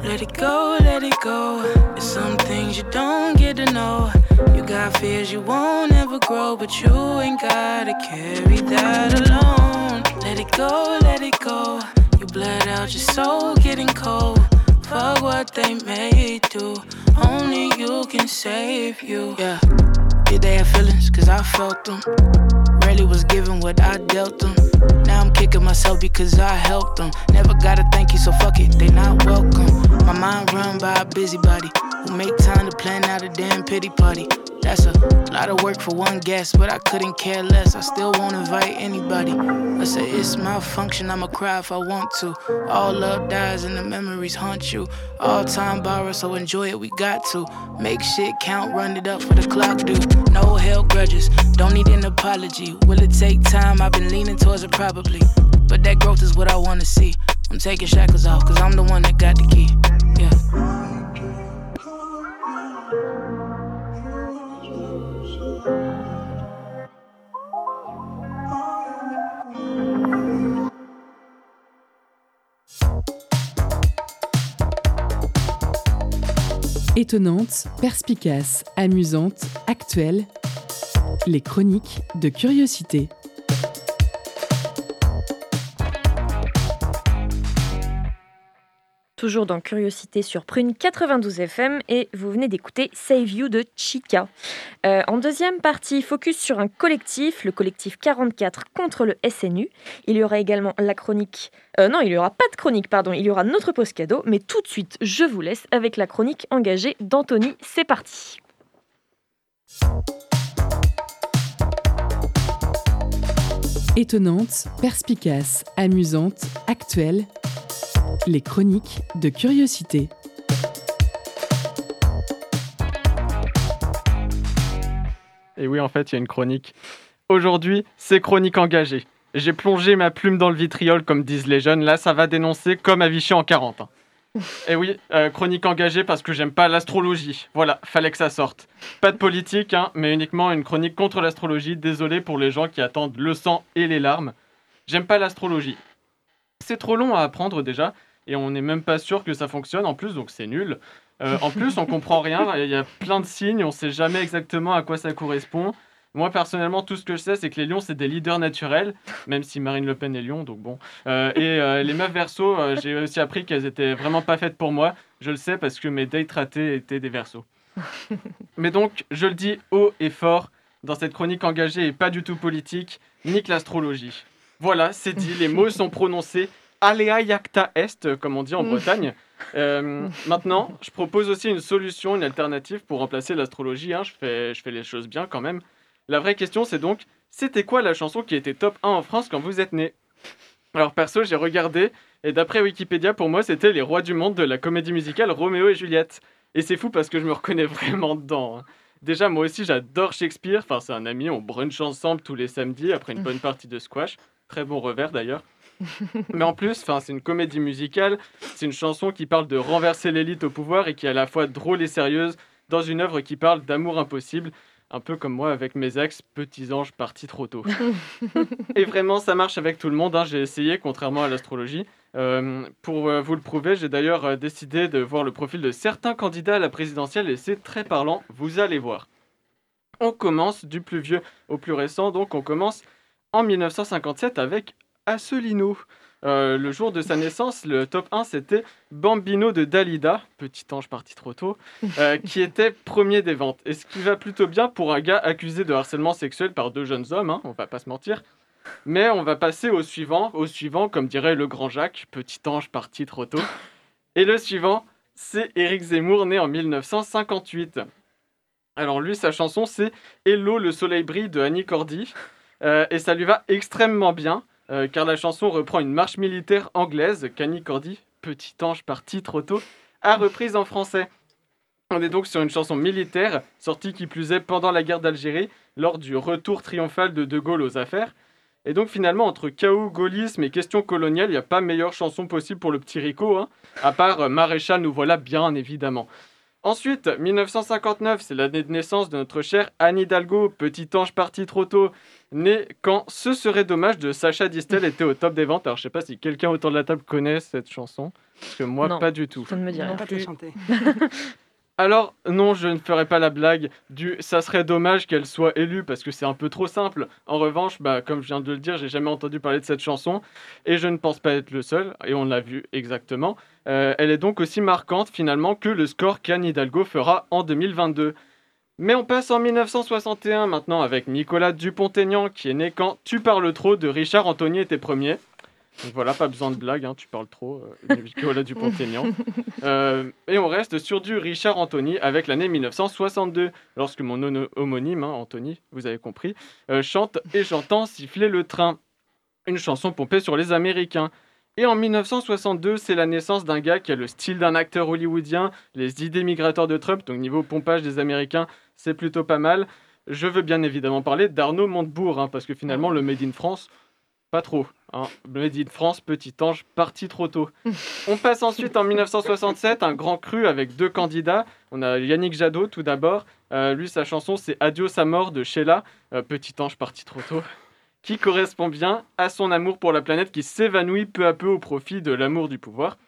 Speaker 6: Let it go, let it go. There's some things you don't get to know. You got fears you won't ever grow, but you ain't gotta carry that alone. Let it go, let it go. You bled out your soul, getting cold. Fuck what they made do. Only you can save you. Yeah. Did they have feelings? Cause I felt them. Rarely was given what I dealt them. Kicking myself because I helped them. Never gotta thank you, so fuck it, they not welcome. My mind run by a busybody make time to plan out a damn pity party. That's a lot of work for one guest, but I couldn't care less. I still won't invite anybody. I say it's my function, I'ma cry if I want to. All love dies and the memories haunt you. All time borrow, so enjoy it, we got to. Make shit count, run it up for the clock, do. No hell grudges, don't need an apology. Will it take time? I've been leaning towards it probably. But that growth is what I wanna see. I'm taking shackles off, cause I'm the one that got the key. Yeah.
Speaker 1: Étonnante, perspicace, amusante, actuelle, les chroniques de curiosité.
Speaker 5: Toujours dans Curiosité sur Prune 92 FM et vous venez d'écouter Save You de Chica. Euh, en deuxième partie, focus sur un collectif, le collectif 44 contre le SNU. Il y aura également la chronique... Euh, non, il n'y aura pas de chronique, pardon, il y aura notre post cadeau, mais tout de suite, je vous laisse avec la chronique engagée d'Anthony. C'est parti.
Speaker 1: Étonnante, perspicace, amusante, actuelle, les chroniques de curiosité.
Speaker 7: Et oui, en fait, il y a une chronique. Aujourd'hui, c'est chronique engagée. J'ai plongé ma plume dans le vitriol, comme disent les jeunes. Là, ça va dénoncer comme à Vichy en 40. Et oui, euh, chronique engagée parce que j'aime pas l'astrologie. Voilà, fallait que ça sorte. Pas de politique, hein, mais uniquement une chronique contre l'astrologie. Désolé pour les gens qui attendent le sang et les larmes. J'aime pas l'astrologie. C'est trop long à apprendre déjà, et on n'est même pas sûr que ça fonctionne en plus, donc c'est nul. Euh, en plus, on comprend rien, il y a plein de signes, on sait jamais exactement à quoi ça correspond. Moi, personnellement, tout ce que je sais, c'est que les lions, c'est des leaders naturels, même si Marine Le Pen est lion, donc bon. Euh, et euh, les meufs verso, j'ai aussi appris qu'elles étaient vraiment pas faites pour moi. Je le sais parce que mes dates ratées étaient des versos. Mais donc, je le dis haut et fort, dans cette chronique engagée et pas du tout politique, nique l'astrologie. Voilà, c'est dit, les mots sont prononcés Alea Yacta Est, comme on dit en mm. Bretagne. Euh, maintenant, je propose aussi une solution, une alternative pour remplacer l'astrologie. Hein. Je, fais, je fais les choses bien quand même. La vraie question, c'est donc, c'était quoi la chanson qui était top 1 en France quand vous êtes né? Alors perso, j'ai regardé, et d'après Wikipédia, pour moi, c'était Les Rois du Monde de la comédie musicale Roméo et Juliette. Et c'est fou parce que je me reconnais vraiment dedans. Hein. Déjà, moi aussi, j'adore Shakespeare. Enfin, c'est un ami, on brunch ensemble tous les samedis après une bonne partie de squash. Très bon revers d'ailleurs. Mais en plus, c'est une comédie musicale, c'est une chanson qui parle de renverser l'élite au pouvoir et qui est à la fois drôle et sérieuse dans une œuvre qui parle d'amour impossible, un peu comme moi avec mes ex, petits anges partis trop tôt. et vraiment, ça marche avec tout le monde, hein. j'ai essayé, contrairement à l'astrologie. Euh, pour euh, vous le prouver, j'ai d'ailleurs euh, décidé de voir le profil de certains candidats à la présidentielle et c'est très parlant, vous allez voir. On commence du plus vieux au plus récent, donc on commence en 1957 avec Asselino. Euh, le jour de sa naissance, le top 1, c'était Bambino de Dalida, petit ange parti trop tôt, euh, qui était premier des ventes. Et ce qui va plutôt bien pour un gars accusé de harcèlement sexuel par deux jeunes hommes, hein, on va pas se mentir. Mais on va passer au suivant, au suivant, comme dirait le grand Jacques, petit ange parti trop tôt. Et le suivant, c'est Éric Zemmour, né en 1958. Alors lui, sa chanson, c'est Hello, le soleil brille de Annie Cordy. Euh, et ça lui va extrêmement bien. Euh, car la chanson reprend une marche militaire anglaise qu'Annie Cordy, petit ange parti trop tôt, a reprise en français. On est donc sur une chanson militaire, sortie qui plus est pendant la guerre d'Algérie, lors du retour triomphal de De Gaulle aux affaires. Et donc finalement, entre chaos, gaullisme et questions coloniales, il n'y a pas meilleure chanson possible pour le petit Rico, hein, à part euh, Maréchal, nous voilà bien évidemment. Ensuite, 1959, c'est l'année de naissance de notre chère Anne Hidalgo, petit ange parti trop tôt, né quand Ce serait dommage de Sacha Distel était au top des ventes. Alors je sais pas si quelqu'un autour de la table connaît cette chanson, parce que moi
Speaker 5: Non.
Speaker 7: pas du tout.
Speaker 5: Ça ne me dit
Speaker 2: Non,
Speaker 5: rien.
Speaker 2: pas chanter.
Speaker 7: Alors, non, je ne ferai pas la blague du ça serait dommage qu'elle soit élue parce que c'est un peu trop simple. En revanche, bah, comme je viens de le dire, j'ai jamais entendu parler de cette chanson et je ne pense pas être le seul, et on l'a vu exactement. Euh, elle est donc aussi marquante finalement que le score qu'Anne Hidalgo fera en 2022. Mais on passe en 1961 maintenant avec Nicolas Dupont-Aignan qui est né quand Tu parles trop de Richard Anthony était premier. Donc voilà, pas besoin de blague, hein, tu parles trop, euh, Nicolas Dupont-Aignan. Euh, et on reste sur du Richard Anthony avec l'année 1962, lorsque mon homonyme, hein, Anthony, vous avez compris, euh, chante Et j'entends siffler le train. Une chanson pompée sur les Américains. Et en 1962, c'est la naissance d'un gars qui a le style d'un acteur hollywoodien, les idées migratoires de Trump, donc niveau pompage des Américains, c'est plutôt pas mal. Je veux bien évidemment parler d'Arnaud Montebourg, hein, parce que finalement, le Made in France, pas trop. Hein. Made in France, petit ange, parti trop tôt. On passe ensuite en 1967, un grand cru avec deux candidats. On a Yannick Jadot tout d'abord. Euh, lui, sa chanson, c'est Adios à mort de Sheila, euh, petit ange parti trop tôt, qui correspond bien à son amour pour la planète qui s'évanouit peu à peu au profit de l'amour du pouvoir.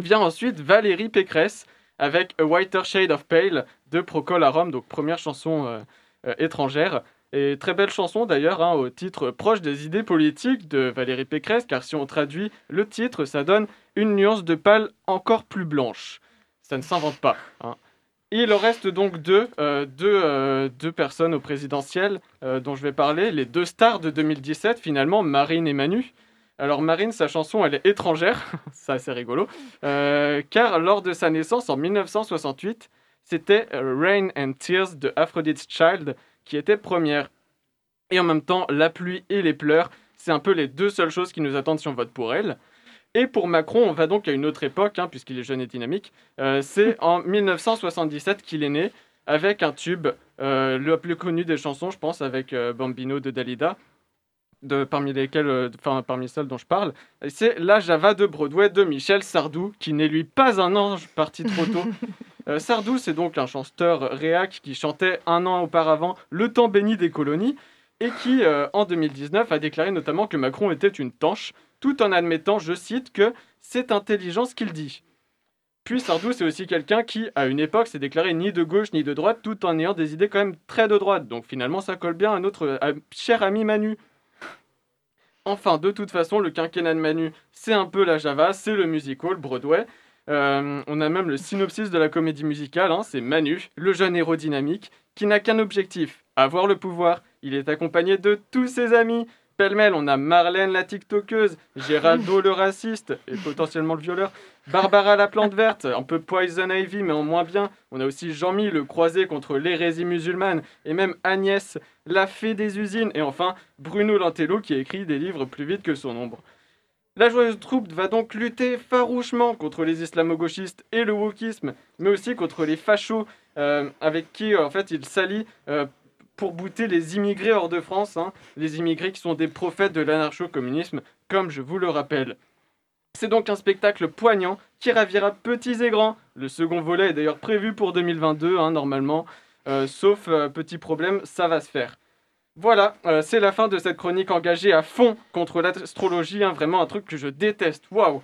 Speaker 7: Vient ensuite Valérie Pécresse avec A Whiter Shade of Pale de Procol Harum, donc première chanson euh, étrangère. Et très belle chanson d'ailleurs, hein, au titre proche des idées politiques de Valérie Pécresse, car si on traduit le titre, ça donne une nuance de pâle encore plus blanche. Ça ne s'invente pas. hein. Il en reste donc deux, euh, deux, euh, deux personnes au présidentiel euh, dont je vais parler, les deux stars de 2017 finalement, Marine et Manu. Alors Marine, sa chanson, elle est étrangère, ça c'est rigolo, car lors de sa naissance en 1968, c'était Rain and Tears de Aphrodite's Child qui était première. Et en même temps, la pluie et les pleurs, c'est un peu les deux seules choses qui nous attendent si on vote pour elle. Et pour Macron, on va donc à une autre époque, hein, puisqu'il est jeune et dynamique. Euh, c'est en 1977 qu'il est né, avec un tube, euh, le plus connu des chansons, je pense, avec euh, Bambino de Dalida, de, parmi lesquelles, enfin parmi celles dont je parle. C'est La Java de Broadway de Michel Sardou, qui n'est lui pas un ange parti trop tôt. Euh, Sardou, c'est donc un chanteur réac qui chantait un an auparavant Le temps béni des colonies et qui, euh, en 2019, a déclaré notamment que Macron était une tanche, tout en admettant, je cite, que c'est intelligent ce qu'il dit. Puis Sardou, c'est aussi quelqu'un qui, à une époque, s'est déclaré ni de gauche ni de droite, tout en ayant des idées quand même très de droite. Donc finalement, ça colle bien à notre cher ami Manu. Enfin, de toute façon, le quinquennat de Manu, c'est un peu la Java, c'est le musical Broadway. Euh, on a même le synopsis de la comédie musicale, hein, c'est Manu, le jeune héros dynamique, qui n'a qu'un objectif, avoir le pouvoir. Il est accompagné de tous ses amis. Pêle-mêle, on a Marlène la TikTokeuse, Géraldo le raciste et potentiellement le violeur, Barbara la plante verte, un peu Poison Ivy mais en moins bien. On a aussi Jean-Mi le croisé contre l'hérésie musulmane et même Agnès la fée des usines et enfin Bruno Lantello qui écrit des livres plus vite que son ombre. La joyeuse troupe va donc lutter farouchement contre les islamo-gauchistes et le wokisme, mais aussi contre les fachos euh, avec qui euh, en fait il s'allie euh, pour bouter les immigrés hors de France, hein, les immigrés qui sont des prophètes de l'anarcho-communisme, comme je vous le rappelle. C'est donc un spectacle poignant qui ravira petits et grands. Le second volet est d'ailleurs prévu pour 2022, hein, normalement. Sauf petit problème, ça va se faire. Voilà, euh, c'est la fin de cette chronique engagée à fond contre l'astrologie, hein, vraiment un truc que je déteste. Waouh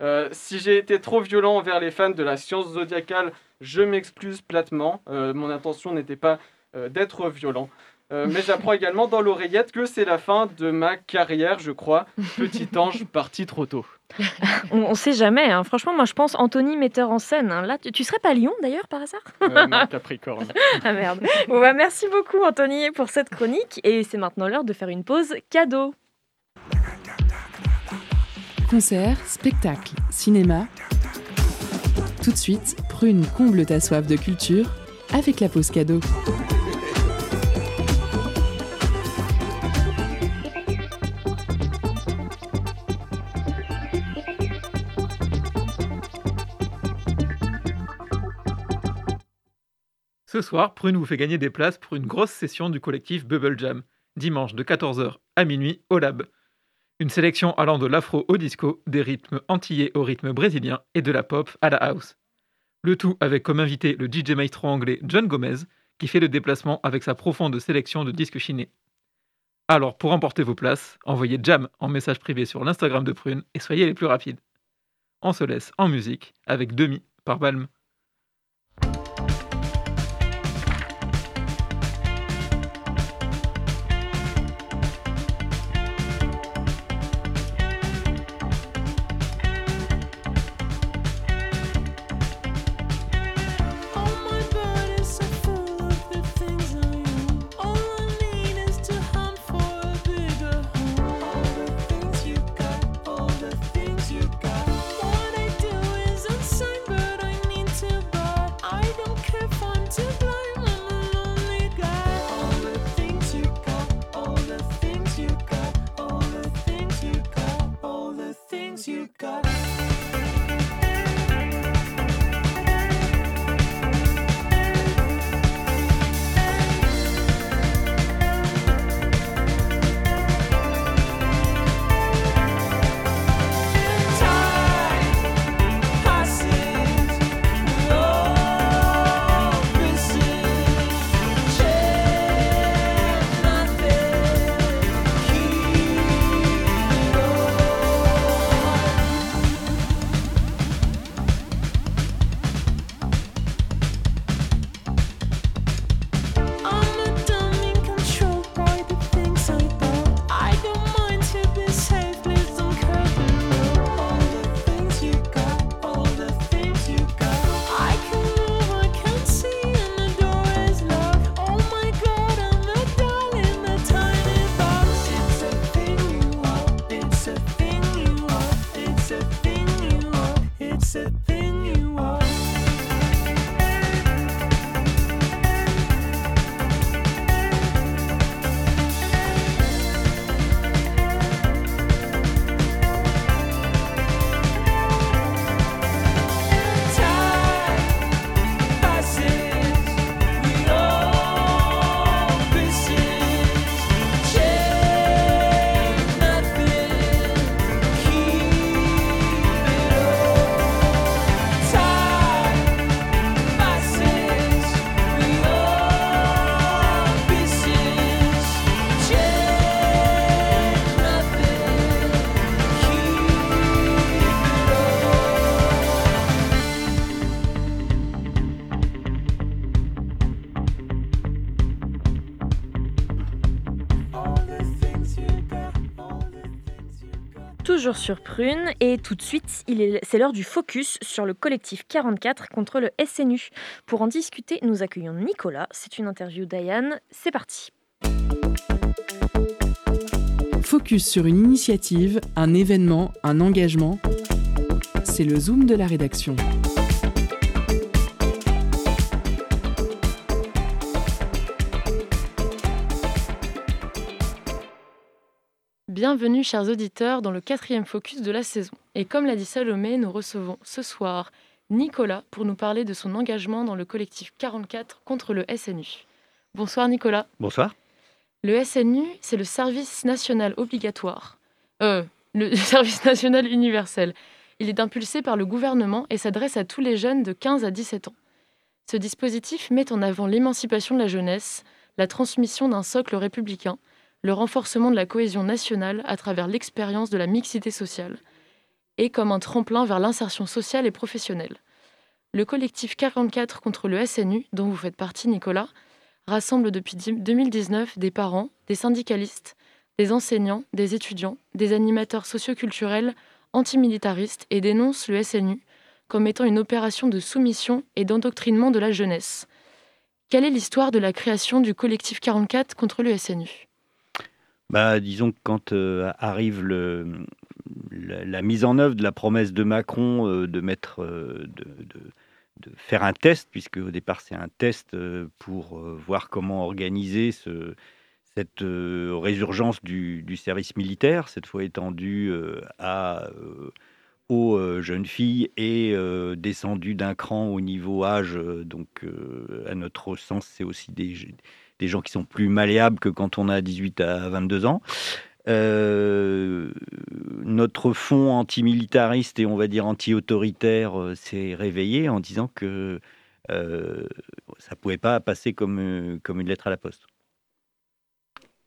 Speaker 7: Euh, Si j'ai été trop violent envers les fans de la science zodiacale, je m'excuse platement. Euh, mon intention n'était pas d'être violent. Euh, mais j'apprends également dans l'oreillette que c'est la fin de ma carrière, je crois. Petit ange parti trop tôt.
Speaker 5: On, on sait jamais. hein. Franchement, moi, je pense Anthony, metteur en scène. hein. Là, tu, tu serais pas à Lyon, d'ailleurs, par hasard?
Speaker 7: Euh, non, Capricorne.
Speaker 5: Ah merde. Bon, bah, merci beaucoup, Anthony, pour cette chronique. Et c'est maintenant l'heure de faire une pause cadeau.
Speaker 1: Concert, spectacle, cinéma. Tout de suite, Prune comble ta soif de culture avec la pause cadeau.
Speaker 8: Ce soir, Prune vous fait gagner des places pour une grosse session du collectif Bubble Jam, dimanche de 14h à minuit au Lab. Une sélection allant de l'afro au disco, des rythmes antillais au rythme brésilien et de la pop à la house. Le tout avec comme invité le DJ maestro anglais John Gomez, qui fait le déplacement avec sa profonde sélection de disques chinés. Alors pour emporter vos places, envoyez Jam en message privé sur l'Instagram de Prune et soyez les plus rapides. On se laisse en musique avec Demi par Balm.
Speaker 5: Toujours sur Prune et tout de suite, c'est l'heure du focus sur le collectif 44 contre le SNU. Pour en discuter, nous accueillons Nicolas. C'est une interview d'Ayane. C'est parti.
Speaker 1: Focus sur une initiative, un événement, un engagement. C'est le zoom de la rédaction.
Speaker 9: Bienvenue chers auditeurs dans le quatrième focus de la saison. Et comme l'a dit Salomé, nous recevons ce soir Nicolas pour nous parler de son engagement dans le collectif 44 contre le SNU. Bonsoir Nicolas.
Speaker 10: Bonsoir.
Speaker 9: Le SNU, c'est le service national obligatoire. Euh, le service national universel. Il est impulsé par le gouvernement et s'adresse à tous les jeunes de 15 à 17 ans. Ce dispositif met en avant l'émancipation de la jeunesse, la transmission d'un socle républicain, le renforcement de la cohésion nationale à travers l'expérience de la mixité sociale, et comme un tremplin vers l'insertion sociale et professionnelle. Le collectif 44 contre le SNU, dont vous faites partie Nicolas, rassemble depuis 2019 des parents, des syndicalistes, des enseignants, des étudiants, des animateurs socioculturels, antimilitaristes et dénonce le SNU comme étant une opération de soumission et d'endoctrinement de la jeunesse. Quelle est l'histoire de la création du collectif 44 contre le SNU
Speaker 10: bah, disons que quand euh, arrive la, mise en œuvre de la promesse de Macron euh, de mettre, euh, faire un test, puisque au départ c'est un test pour voir comment organiser ce, cette résurgence du, service militaire, cette fois étendue à aux jeunes filles est descendu d'un cran au niveau âge. Donc, à notre sens, c'est aussi des, des gens qui sont plus malléables que quand on a 18 à 22 ans. notre fond antimilitariste et on va dire anti-autoritaire s'est réveillé en disant que euh, ça pouvait pas passer comme, comme une lettre à la poste.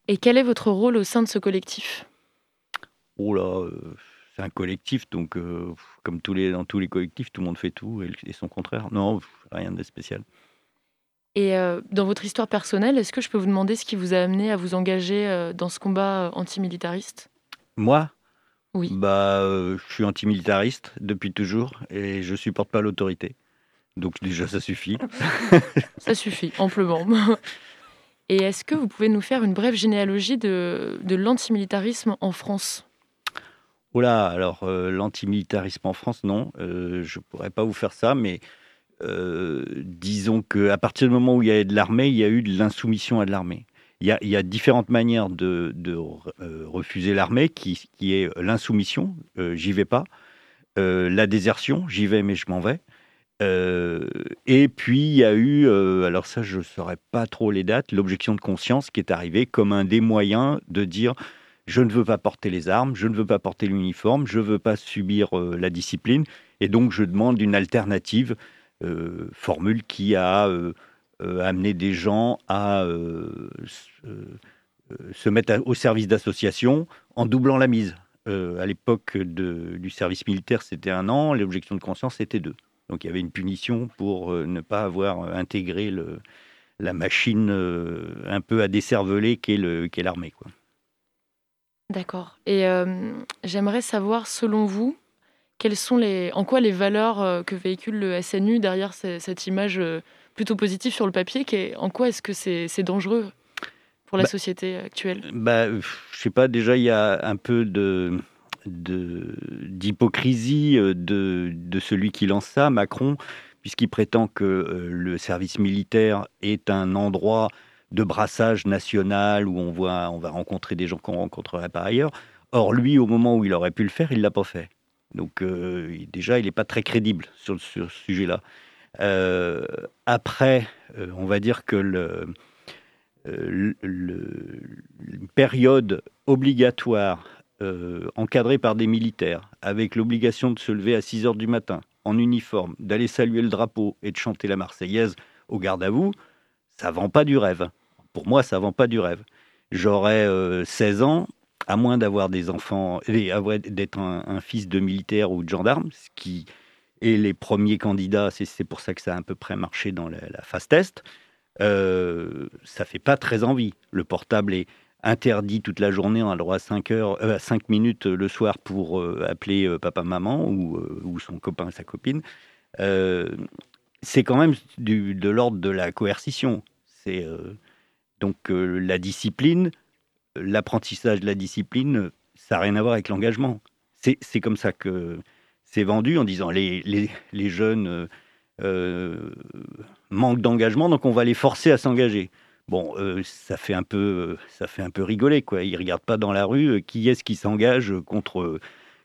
Speaker 9: Et quel est votre rôle au sein de ce collectif?
Speaker 10: Oh là, c'est un collectif, donc comme tous les, dans tous les collectifs, tout le monde fait tout et, son contraire. Non, rien de spécial.
Speaker 9: Et dans votre histoire personnelle, est-ce que je peux vous demander ce qui vous a amené à vous engager dans ce combat antimilitariste?
Speaker 10: Moi?
Speaker 9: Oui.
Speaker 10: Bah, je suis antimilitariste depuis toujours et je supporte pas l'autorité. Donc déjà, ça suffit.
Speaker 9: ça suffit, amplement. Et est-ce que vous pouvez nous faire une brève généalogie de, de l'antimilitarisme en France?
Speaker 10: Oh là, alors euh, l'antimilitarisme en France, non, euh, je ne pourrais pas vous faire ça, mais euh, disons qu'à partir du moment où il y a de l'armée, il y a eu de l'insoumission à de l'armée. Il y, a, différentes manières de, de refuser l'armée, qui, est l'insoumission, j'y vais pas, la désertion, j'y vais mais je m'en vais, euh, et puis il y a eu, euh, alors ça je ne saurais pas trop les dates, l'objection de conscience qui est arrivée comme un des moyens de dire je ne veux pas porter les armes, je ne veux pas porter l'uniforme, je ne veux pas subir euh, la discipline, et donc je demande une alternative, formule qui a amené des gens à se mettre au service d'associations en doublant la mise. à l'époque du service militaire, c'était un an, l'objection de conscience, c'était deux. Donc il y avait une punition pour euh, ne pas avoir euh, intégré la machine euh, un peu à décerveler qu'est l'armée.
Speaker 9: D'accord. Et j'aimerais savoir, selon vous, quelles sont les, en quoi les valeurs que véhicule le SNU derrière cette image plutôt positive sur le papier, en quoi est-ce que c'est dangereux pour la bah, société actuelle?
Speaker 10: bah, Je sais pas, déjà il y a un peu de d'hypocrisie euh, de, de, celui qui lance ça, Macron, puisqu'il prétend que euh, le service militaire est un endroit de brassage national où on, voit, on va rencontrer des gens qu'on rencontrerait par ailleurs. Or, lui, au moment où il aurait pu le faire, il ne l'a pas fait. Donc, euh, déjà, il n'est pas très crédible sur, ce sujet-là. après, on va dire que le, le, période obligatoire euh, encadré par des militaires, avec l'obligation de se lever à 6 heures du matin, en uniforme, d'aller saluer le drapeau et de chanter la Marseillaise au garde à vous, ça vend pas du rêve. Pour moi, ça vend pas du rêve. J'aurais 16 euh, ans, à moins d'avoir des enfants, d'être un, fils de militaire ou de gendarme, ce qui est les premiers candidats, c'est pour ça que ça a à peu près marché dans la, phase test, euh, ça fait pas très envie. Le portable est, interdit toute la journée, on a le droit à 5, heures, euh, 5 minutes le soir pour euh, appeler euh, papa-maman ou, son copain, sa copine. c'est quand même de l'ordre de la coercition. C'est donc la discipline, l'apprentissage de la discipline, ça n'a rien à voir avec l'engagement. C'est comme ça que c'est vendu en disant les, les, les jeunes manquent d'engagement, donc on va les forcer à s'engager. Bon, euh, ça fait un peu, euh, ça fait un peu rigoler quoi. Ils regardent pas dans la rue euh, qui est-ce qui s'engage contre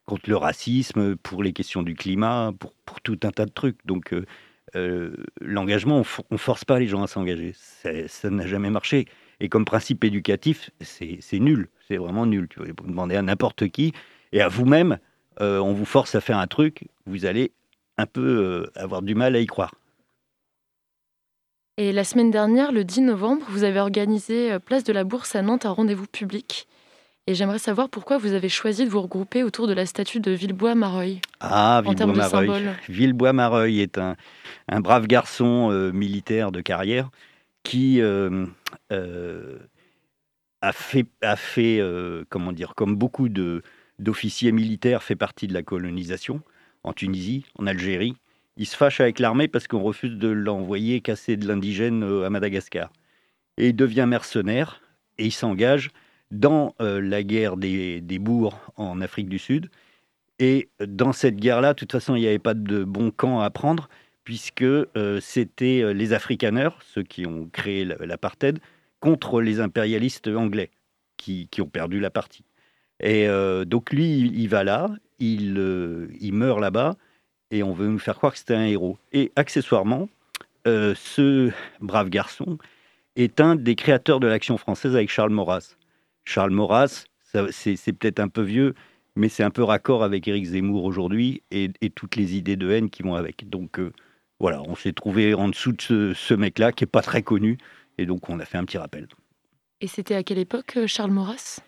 Speaker 10: contre le racisme, pour les questions du climat, pour, pour tout un tas de trucs. Donc l'engagement, on, ne force pas les gens à s'engager. Ça n'a jamais marché. Et comme principe éducatif, c'est nul. C'est vraiment nul. Tu vas demander à n'importe qui et à vous-même, on vous force à faire un truc, vous allez un peu avoir du mal à y croire.
Speaker 9: Et la semaine dernière, le 10 novembre, vous avez organisé euh, Place de la Bourse à Nantes un rendez-vous public. Et j'aimerais savoir pourquoi vous avez choisi de vous regrouper autour de la statue de Villebois-Mareuil.
Speaker 10: Ah, Villebois-Mareuil. Villebois-Mareuil est un, un, brave garçon euh, militaire de carrière qui euh, a fait, a fait comment dire, comme beaucoup d'officiers militaires, fait partie de la colonisation en Tunisie, en Algérie, il se fâche avec l'armée parce qu'on refuse de l'envoyer casser de l'indigène euh, à Madagascar. Et il devient mercenaire et il s'engage dans euh, la guerre des, bourgs en Afrique du Sud. Et dans cette guerre-là, de toute façon, il n'y avait pas de bon camp à prendre, puisque euh, c'était les Afrikaners, ceux qui ont créé l'apartheid, contre les impérialistes anglais, qui, qui, ont perdu la partie. Et donc lui, il va là, il, euh, il meurt là-bas et on veut nous faire croire que c'était un héros. Et accessoirement, euh, ce brave garçon est un des créateurs de l'action française avec Charles Maurras. Charles Maurras, c'est peut-être un peu vieux, mais c'est un peu raccord avec Éric Zemmour aujourd'hui et, et toutes les idées de haine qui vont avec. Donc euh, voilà, on s'est trouvé en dessous de ce, ce mec-là qui est pas très connu et donc on a fait un petit rappel.
Speaker 9: Et c'était à quelle époque, euh, Charles Maurras?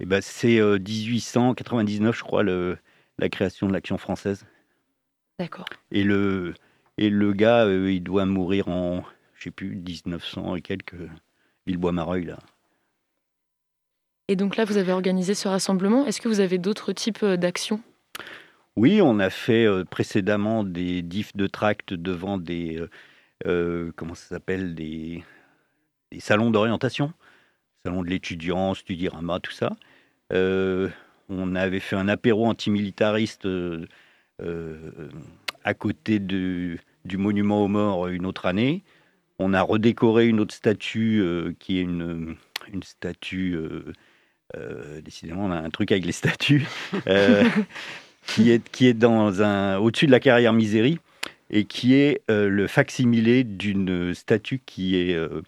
Speaker 10: Et ben c'est euh, 1899, je crois, le, la création de l'action française.
Speaker 9: D'accord.
Speaker 10: Et le, et le gars, euh, il doit mourir en, je sais plus, 1900 et quelques, Villebois-Mareuil, là.
Speaker 9: Et donc là, vous avez organisé ce rassemblement. Est-ce que vous avez d'autres types euh, d'actions?
Speaker 10: Oui, on a fait euh, précédemment des diffs de tracts devant des, euh, euh, comment ça s'appelle, des, des salons d'orientation, salon de l'étudiant, Studirama, tout ça. Euh, on avait fait un apéro antimilitariste à côté de- du monument aux morts une autre année. On a redécoré une autre statue qui est une, une statue. euh, décidément, on a un truc avec les statues. euh, qui est, qui est dans un, au-dessus de la carrière Misérie et qui est euh, le facsimilé d'une statue qui est euh,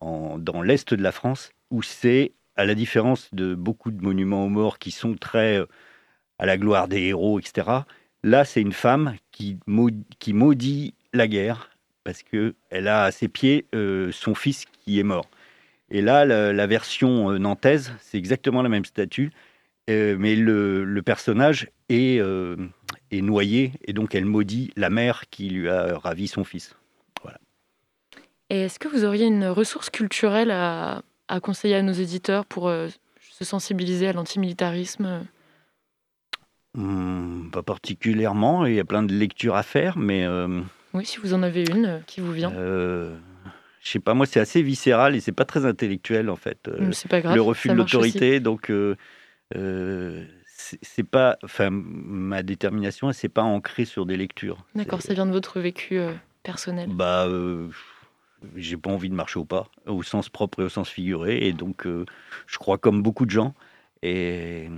Speaker 10: en- dans l'est de la France, où c'est, à la différence de beaucoup de monuments aux morts qui sont très euh, à la gloire des héros, etc., là, c'est une femme qui, maud- qui maudit la guerre parce qu'elle a à ses pieds euh, son fils qui est mort. Et là, la, version nantaise, c'est exactement la même statue, euh, mais le, le personnage est, euh, est noyé et donc elle maudit la mère qui lui a ravi son fils.
Speaker 9: Et est-ce que vous auriez une ressource culturelle à, à conseiller à nos éditeurs pour euh, se sensibiliser à l'antimilitarisme?
Speaker 10: Hmm, pas particulièrement, il y a plein de lectures à faire, mais
Speaker 9: Oui, si vous en avez une qui vous vient.
Speaker 10: je sais pas, moi c'est assez viscéral et c'est pas très intellectuel en fait.
Speaker 9: C'est pas grave.
Speaker 10: le refus de l'autorité, donc euh, euh, c'est c'est pas, enfin ma détermination, s'est pas ancrée sur des lectures.
Speaker 9: D'accord, ça vient de votre vécu euh, personnel.
Speaker 10: Bah, euh, j'ai pas envie de marcher au pas, au sens propre et au sens figuré, et donc je crois comme beaucoup de gens, et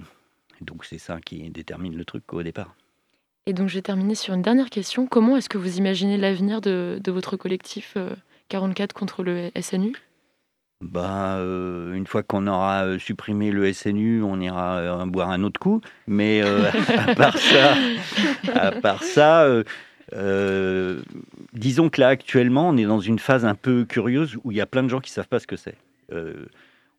Speaker 10: donc c'est ça qui détermine le truc au départ.
Speaker 9: Et donc, je vais terminer sur une dernière question. Comment est-ce que vous imaginez l'avenir de, de votre collectif euh, 44 contre le SNU
Speaker 10: Bah, euh, une fois qu'on aura euh, supprimé le SNU, on ira euh, boire un autre coup. Mais euh, à part ça, à part ça disons que là, actuellement, on est dans une phase un peu curieuse où il y a plein de gens qui savent pas ce que c'est.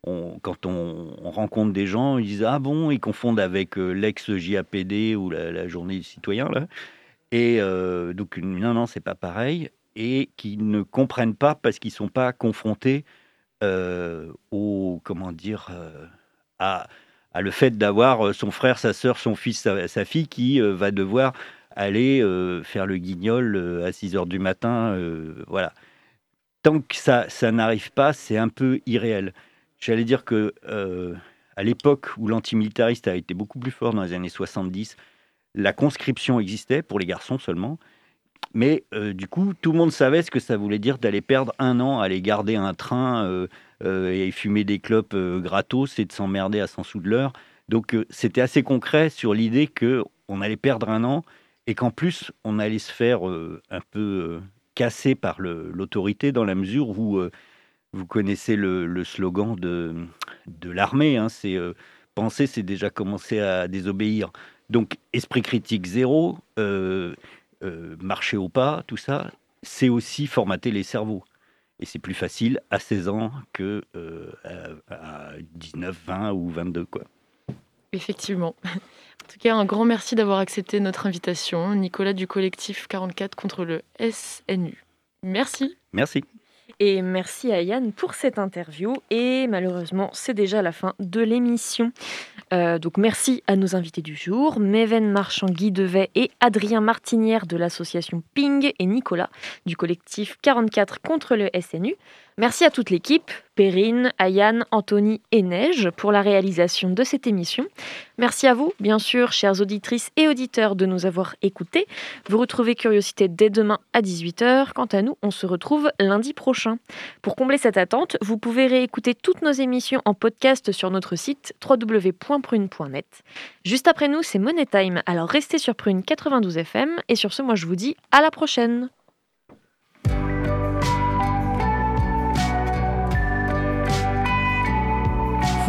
Speaker 10: On- quand on, on rencontre des gens, ils disent Ah bon, ils confondent avec l'ex-JAPD ou la, la journée du citoyen. Là. Et donc, non, non, c'est pas pareil. Et qui ne comprennent pas parce qu'ils sont pas confrontés au comment dire euh, à, à le fait d'avoir euh, son frère, sa sœur, son fils, sa, fille qui euh, va devoir aller euh, faire le guignol euh, à 6 heures du matin. euh, voilà. Tant que ça, ça n'arrive pas, c'est un peu irréel. J'allais dire que euh, à l'époque où l'antimilitariste a été beaucoup plus fort dans les années 70, la conscription existait pour les garçons seulement. Mais euh, du coup, tout le monde savait ce que ça voulait dire d'aller perdre un an, aller garder un train euh, euh, et fumer des clopes euh, gratos et de s'emmerder à 100 sous de l'heure. Donc euh, c'était assez concret sur l'idée que on allait perdre un an et qu'en plus on allait se faire un peu casser par l'autorité dans la mesure où vous connaissez le, slogan de, de l'armée, hein, c'est penser, c'est déjà commencer à désobéir. Donc esprit critique zéro, euh, marcher au pas, tout ça, c'est aussi formater les cerveaux. Et c'est plus facile à 16 ans que euh, à, à 19, 20 ou 22. Quoi.
Speaker 9: Effectivement. En tout cas, un grand merci d'avoir accepté notre invitation, Nicolas du collectif 44 contre le SNU. Merci.
Speaker 10: Merci.
Speaker 5: Et merci à Yann pour cette interview. Et malheureusement, c'est déjà la fin de l'émission. Euh, donc merci à nos invités du jour, Méven Marchand, Guy Devet et Adrien Martinière de l'association Ping et Nicolas du collectif 44 contre le SNU. Merci à toute l'équipe, Perrine, Ayane, Anthony et Neige, pour la réalisation de cette émission. Merci à vous, bien sûr, chères auditrices et auditeurs, de nous avoir écoutés. Vous retrouvez Curiosité dès demain à 18h. Quant à nous, on se retrouve lundi prochain. Pour combler cette attente, vous pouvez réécouter toutes nos émissions en podcast sur notre site www.prune.net. Juste après nous, c'est Money Time, alors restez sur Prune 92 FM. Et sur ce, moi je vous dis à la prochaine.